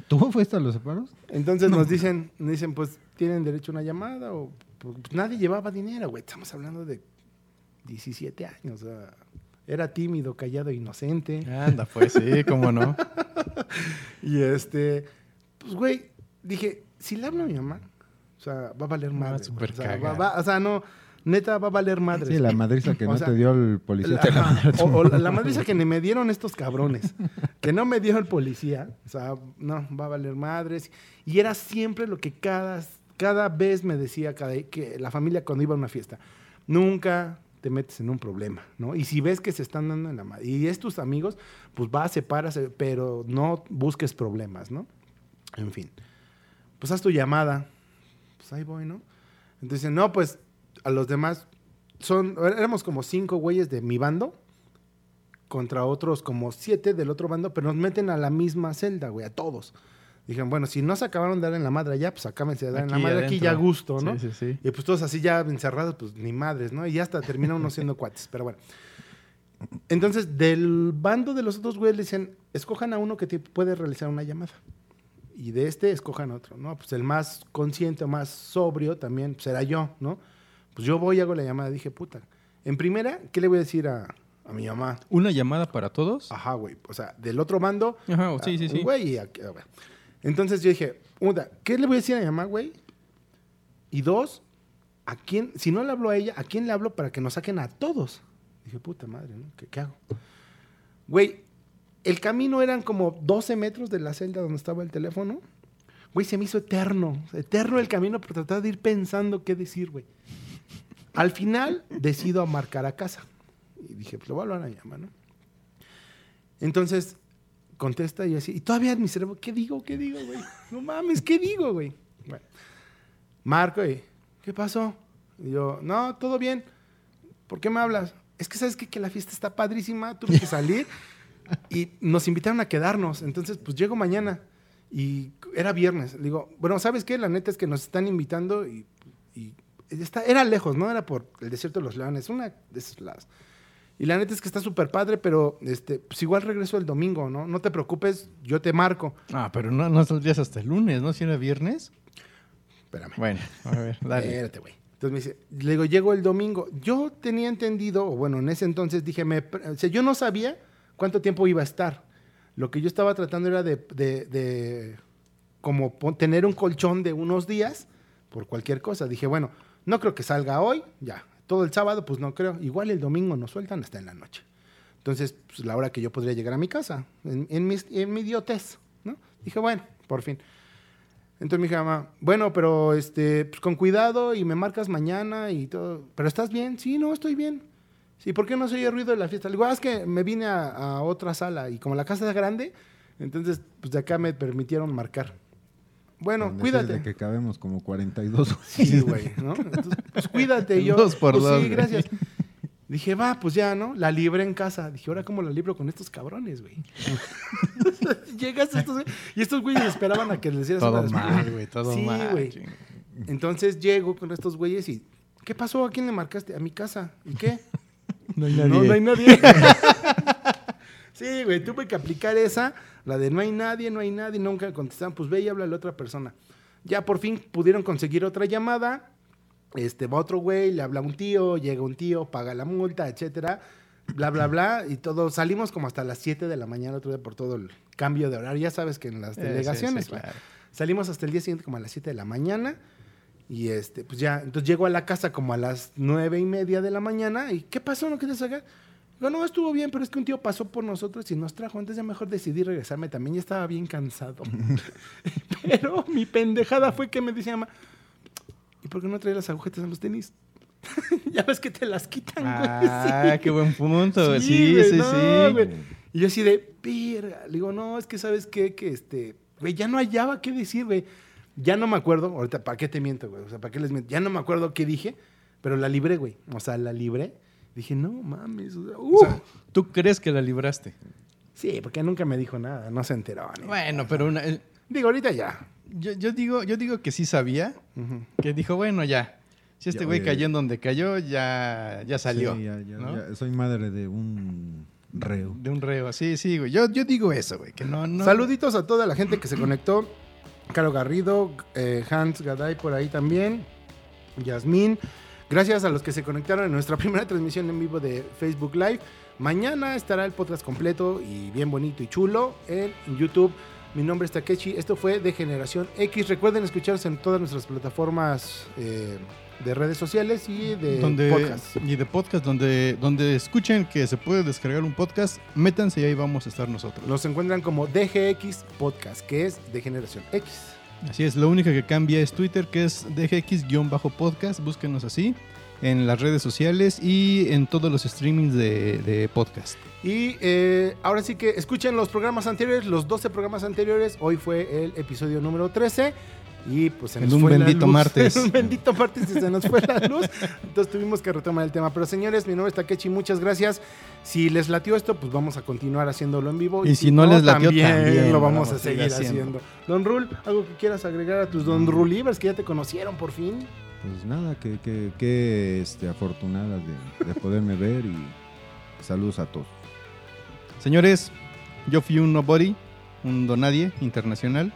¿Tú fuiste a los separos? Entonces nos dicen, nos dicen, pues, ¿tienen derecho a una llamada? O pues, nadie llevaba dinero, güey. Estamos hablando de 17 años. o sea, era tímido, callado, inocente. Anda, pues sí, cómo no. Y este, pues, güey, dije, si le hablo a mi mamá, o sea, va a valer super o, sea, va- cagar. va- o sea, no, neta, va a valer madre. Sí, la madriza que O no sea, te dio el policía. La- o, o la madriza que ni me dieron estos cabrones, que no me dio el policía, o sea, no, va a valer madres. Y era siempre lo que cada, cada vez me decía cada, que la familia cuando iba a una fiesta. Nunca te metes en un problema, ¿no? Y si ves que se están dando en la madre, y es tus amigos, pues va, sepárase, pero no busques problemas, ¿no? En fin. Pues haz tu llamada. Pues ahí voy, ¿no? Entonces, no, pues a los demás son, éramos como cinco güeyes de mi bando contra otros como siete del otro bando, pero nos meten a la misma celda, güey, a todos. Dijeron, bueno, si no se acabaron de dar en la madre allá, pues acábense de dar en la Aquí madre aquí adentro. ya a gusto, ¿no? Sí, sí, sí. Y pues todos así ya encerrados, pues ni madres, ¿no? Y ya hasta termina uno siendo cuates, pero bueno. Entonces, del bando de los otros güeyes le dicen, escojan a uno que te puede realizar una llamada. Y de este escojan otro, ¿no? Pues el más consciente o más sobrio también será yo, ¿no? Pues yo voy y hago la llamada. Dije, puta. En primera, ¿qué le voy a decir a, a mi mamá? ¿Una llamada para todos? Ajá, güey. O sea, del otro bando, Ajá, sí, sí, sí. güey. Entonces yo dije, una, ¿qué le voy a decir a mi mamá, güey? Y dos, ¿a quién, si no le hablo a ella, ¿a quién le hablo para que nos saquen a todos? Dije, puta madre, ¿no? ¿Qué, qué hago? Güey, el camino eran como 12 metros de la celda donde estaba el teléfono. Güey, se me hizo eterno, eterno el camino por tratar de ir pensando qué decir, güey. Al final decido marcar a casa. Y dije, pues lo voy a hablar a mi ¿no? Entonces, contesta y así. Y todavía en mi cerebro, ¿qué digo? ¿Qué digo, güey? No mames, ¿qué digo, güey? Bueno, marco y, ¿qué pasó? Y yo, no, todo bien. ¿Por qué me hablas? Es que sabes que la fiesta está padrísima, tuve que salir y nos invitaron a quedarnos. Entonces, pues llego mañana y era viernes. Le digo, bueno, ¿sabes qué? La neta es que nos están invitando y está, era lejos, ¿no? Era por el desierto de los leones, una de esos lados. Y la neta es que está súper padre, pero este, pues igual regreso el domingo, ¿no? No te preocupes, yo te marco. Ah, pero no, no saldrías hasta el lunes, ¿no? Si era viernes. Espérame. Bueno, a ver, dale. Espérate, güey. Entonces me dice, le digo, llego el domingo. Yo tenía entendido, o bueno, en ese entonces dije, me, o sea, yo no sabía cuánto tiempo iba a estar. Lo que yo estaba tratando era de, de, de como tener un colchón de unos días por cualquier cosa. Dije, bueno, no creo que salga hoy, ya. Todo el sábado, pues no creo. Igual el domingo nos sueltan hasta en la noche. Entonces, pues la hora que yo podría llegar a mi casa, en, en, en mi idiotez, ¿no? Dije, bueno, por fin. Entonces me dijo, mamá, bueno, pero este, pues, con cuidado y me marcas mañana y todo. ¿Pero estás bien? Sí, no, estoy bien. Sí, ¿por qué no se oye ruido de la fiesta? Le digo, ah, es que me vine a, a otra sala y como la casa es grande, entonces, pues de acá me permitieron marcar. Bueno, Con decirle cuídate. que cabemos como 42. Sí, güey, ¿no? Entonces, pues cuídate. Yo, Dos por pues, dos, Sí, gracias. Dije, va, pues ya, ¿no? La libré en casa. Dije, ahora cómo la libro con estos cabrones, güey. Llegas a estos y estos güeyes esperaban a que les hicieras Todo una mal, güey, todo Sí, mal. güey. Entonces llego con estos güeyes y, ¿qué pasó? ¿A quién le marcaste? A mi casa. ¿Y qué? No hay No, no hay nadie. Sí, güey, tuve que aplicar esa, la de no hay nadie, no hay nadie, nunca contestaban, pues ve y habla a la otra persona. Ya por fin pudieron conseguir otra llamada, este, va otro güey, le habla a un tío, llega un tío, paga la multa, etcétera, bla, bla, bla, y todo, salimos como hasta las 7 de la mañana otro día por todo el cambio de horario, ya sabes que en las sí, delegaciones, sí, güey. claro. Salimos hasta el día siguiente como a las 7 de la mañana. Y este, pues ya, entonces llego a la casa como a las nueve y media de la mañana. ¿Y qué pasó? ¿No quieres sacar? Digo, no, estuvo bien, pero es que un tío pasó por nosotros y nos trajo. Entonces ya mejor decidí regresarme también. Ya estaba bien cansado. pero mi pendejada fue que me decía, mamá, ¿y por qué no traes las agujetas en los tenis? ya ves que te las quitan, güey. Ah, Sí. qué buen punto. Sí, sí, no, sí. güey. Y yo así de, verga. Le digo, no, es que sabes qué, que este, güey, ya no hallaba qué decir, güey. Ya no me acuerdo, ahorita, ¿para qué te miento, güey? O sea, ¿para qué les miento? Ya no me acuerdo qué dije, pero la libré, güey. O sea, la libré. Dije, no mames. O sea, O uh. sea, ¿Tú crees que la libraste? sí, porque nunca me dijo nada, no se enteró. ni- Bueno, pero una- Digo, ahorita ya. yo, yo digo, yo digo que sí sabía, que dijo, bueno, ya. Si este güey cayó en donde cayó, ya, ya salió. Sí, ya, ya, ¿no? ya. Soy madre de un reo. De un reo. Sí, sí, güey. Yo, yo digo eso, güey. Que no, no. Saluditos a toda la gente que se conectó. Caro Garrido, eh, Hans Gaday por ahí también. Yasmín. Gracias a los que se conectaron en nuestra primera transmisión en vivo de Facebook Live. Mañana estará el podcast completo y bien bonito y chulo en YouTube. Mi nombre es Takechi. Esto fue de Generación X. Recuerden escucharnos en todas nuestras plataformas eh, de redes sociales y de donde, podcast. Y de podcast, donde, donde escuchen que se puede descargar un podcast, métanse y ahí vamos a estar nosotros. Nos encuentran como DGX Podcast, que es de Generación X. Así es, lo único que cambia es Twitter, que es DGX-podcast. Búsquenos así en las redes sociales y en todos los streamings de, podcast. Y eh, ahora sí que escuchen los programas anteriores, los 12 programas anteriores. Hoy fue el episodio número 13. Y pues se En nos un fue la bendito luz. martes. En un bendito martes y se nos fue la luz. Entonces tuvimos que retomar el tema. Pero señores, mi nombre es Takechi, muchas gracias. Si les latió esto, pues vamos a continuar haciéndolo en vivo. Y si no les latió, también lo lo vamos vamos a seguir haciendo. Don Rul, ¿algo que quieras agregar a tus Don No. Rulivers que ya te conocieron por fin? Pues nada, que, que, que este, afortunada de, de poderme ver y saludos a todos. Señores, yo fui un nobody, un donadie internacional.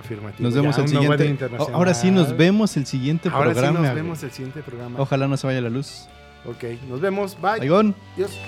Afirmativo. Nos vemos Ya, el siguiente. Ahora sí nos vemos el siguiente Ahora sí programa. nos güey. vemos el siguiente programa. Ojalá no se vaya la luz. Ok, nos vemos. Bye. Adiós.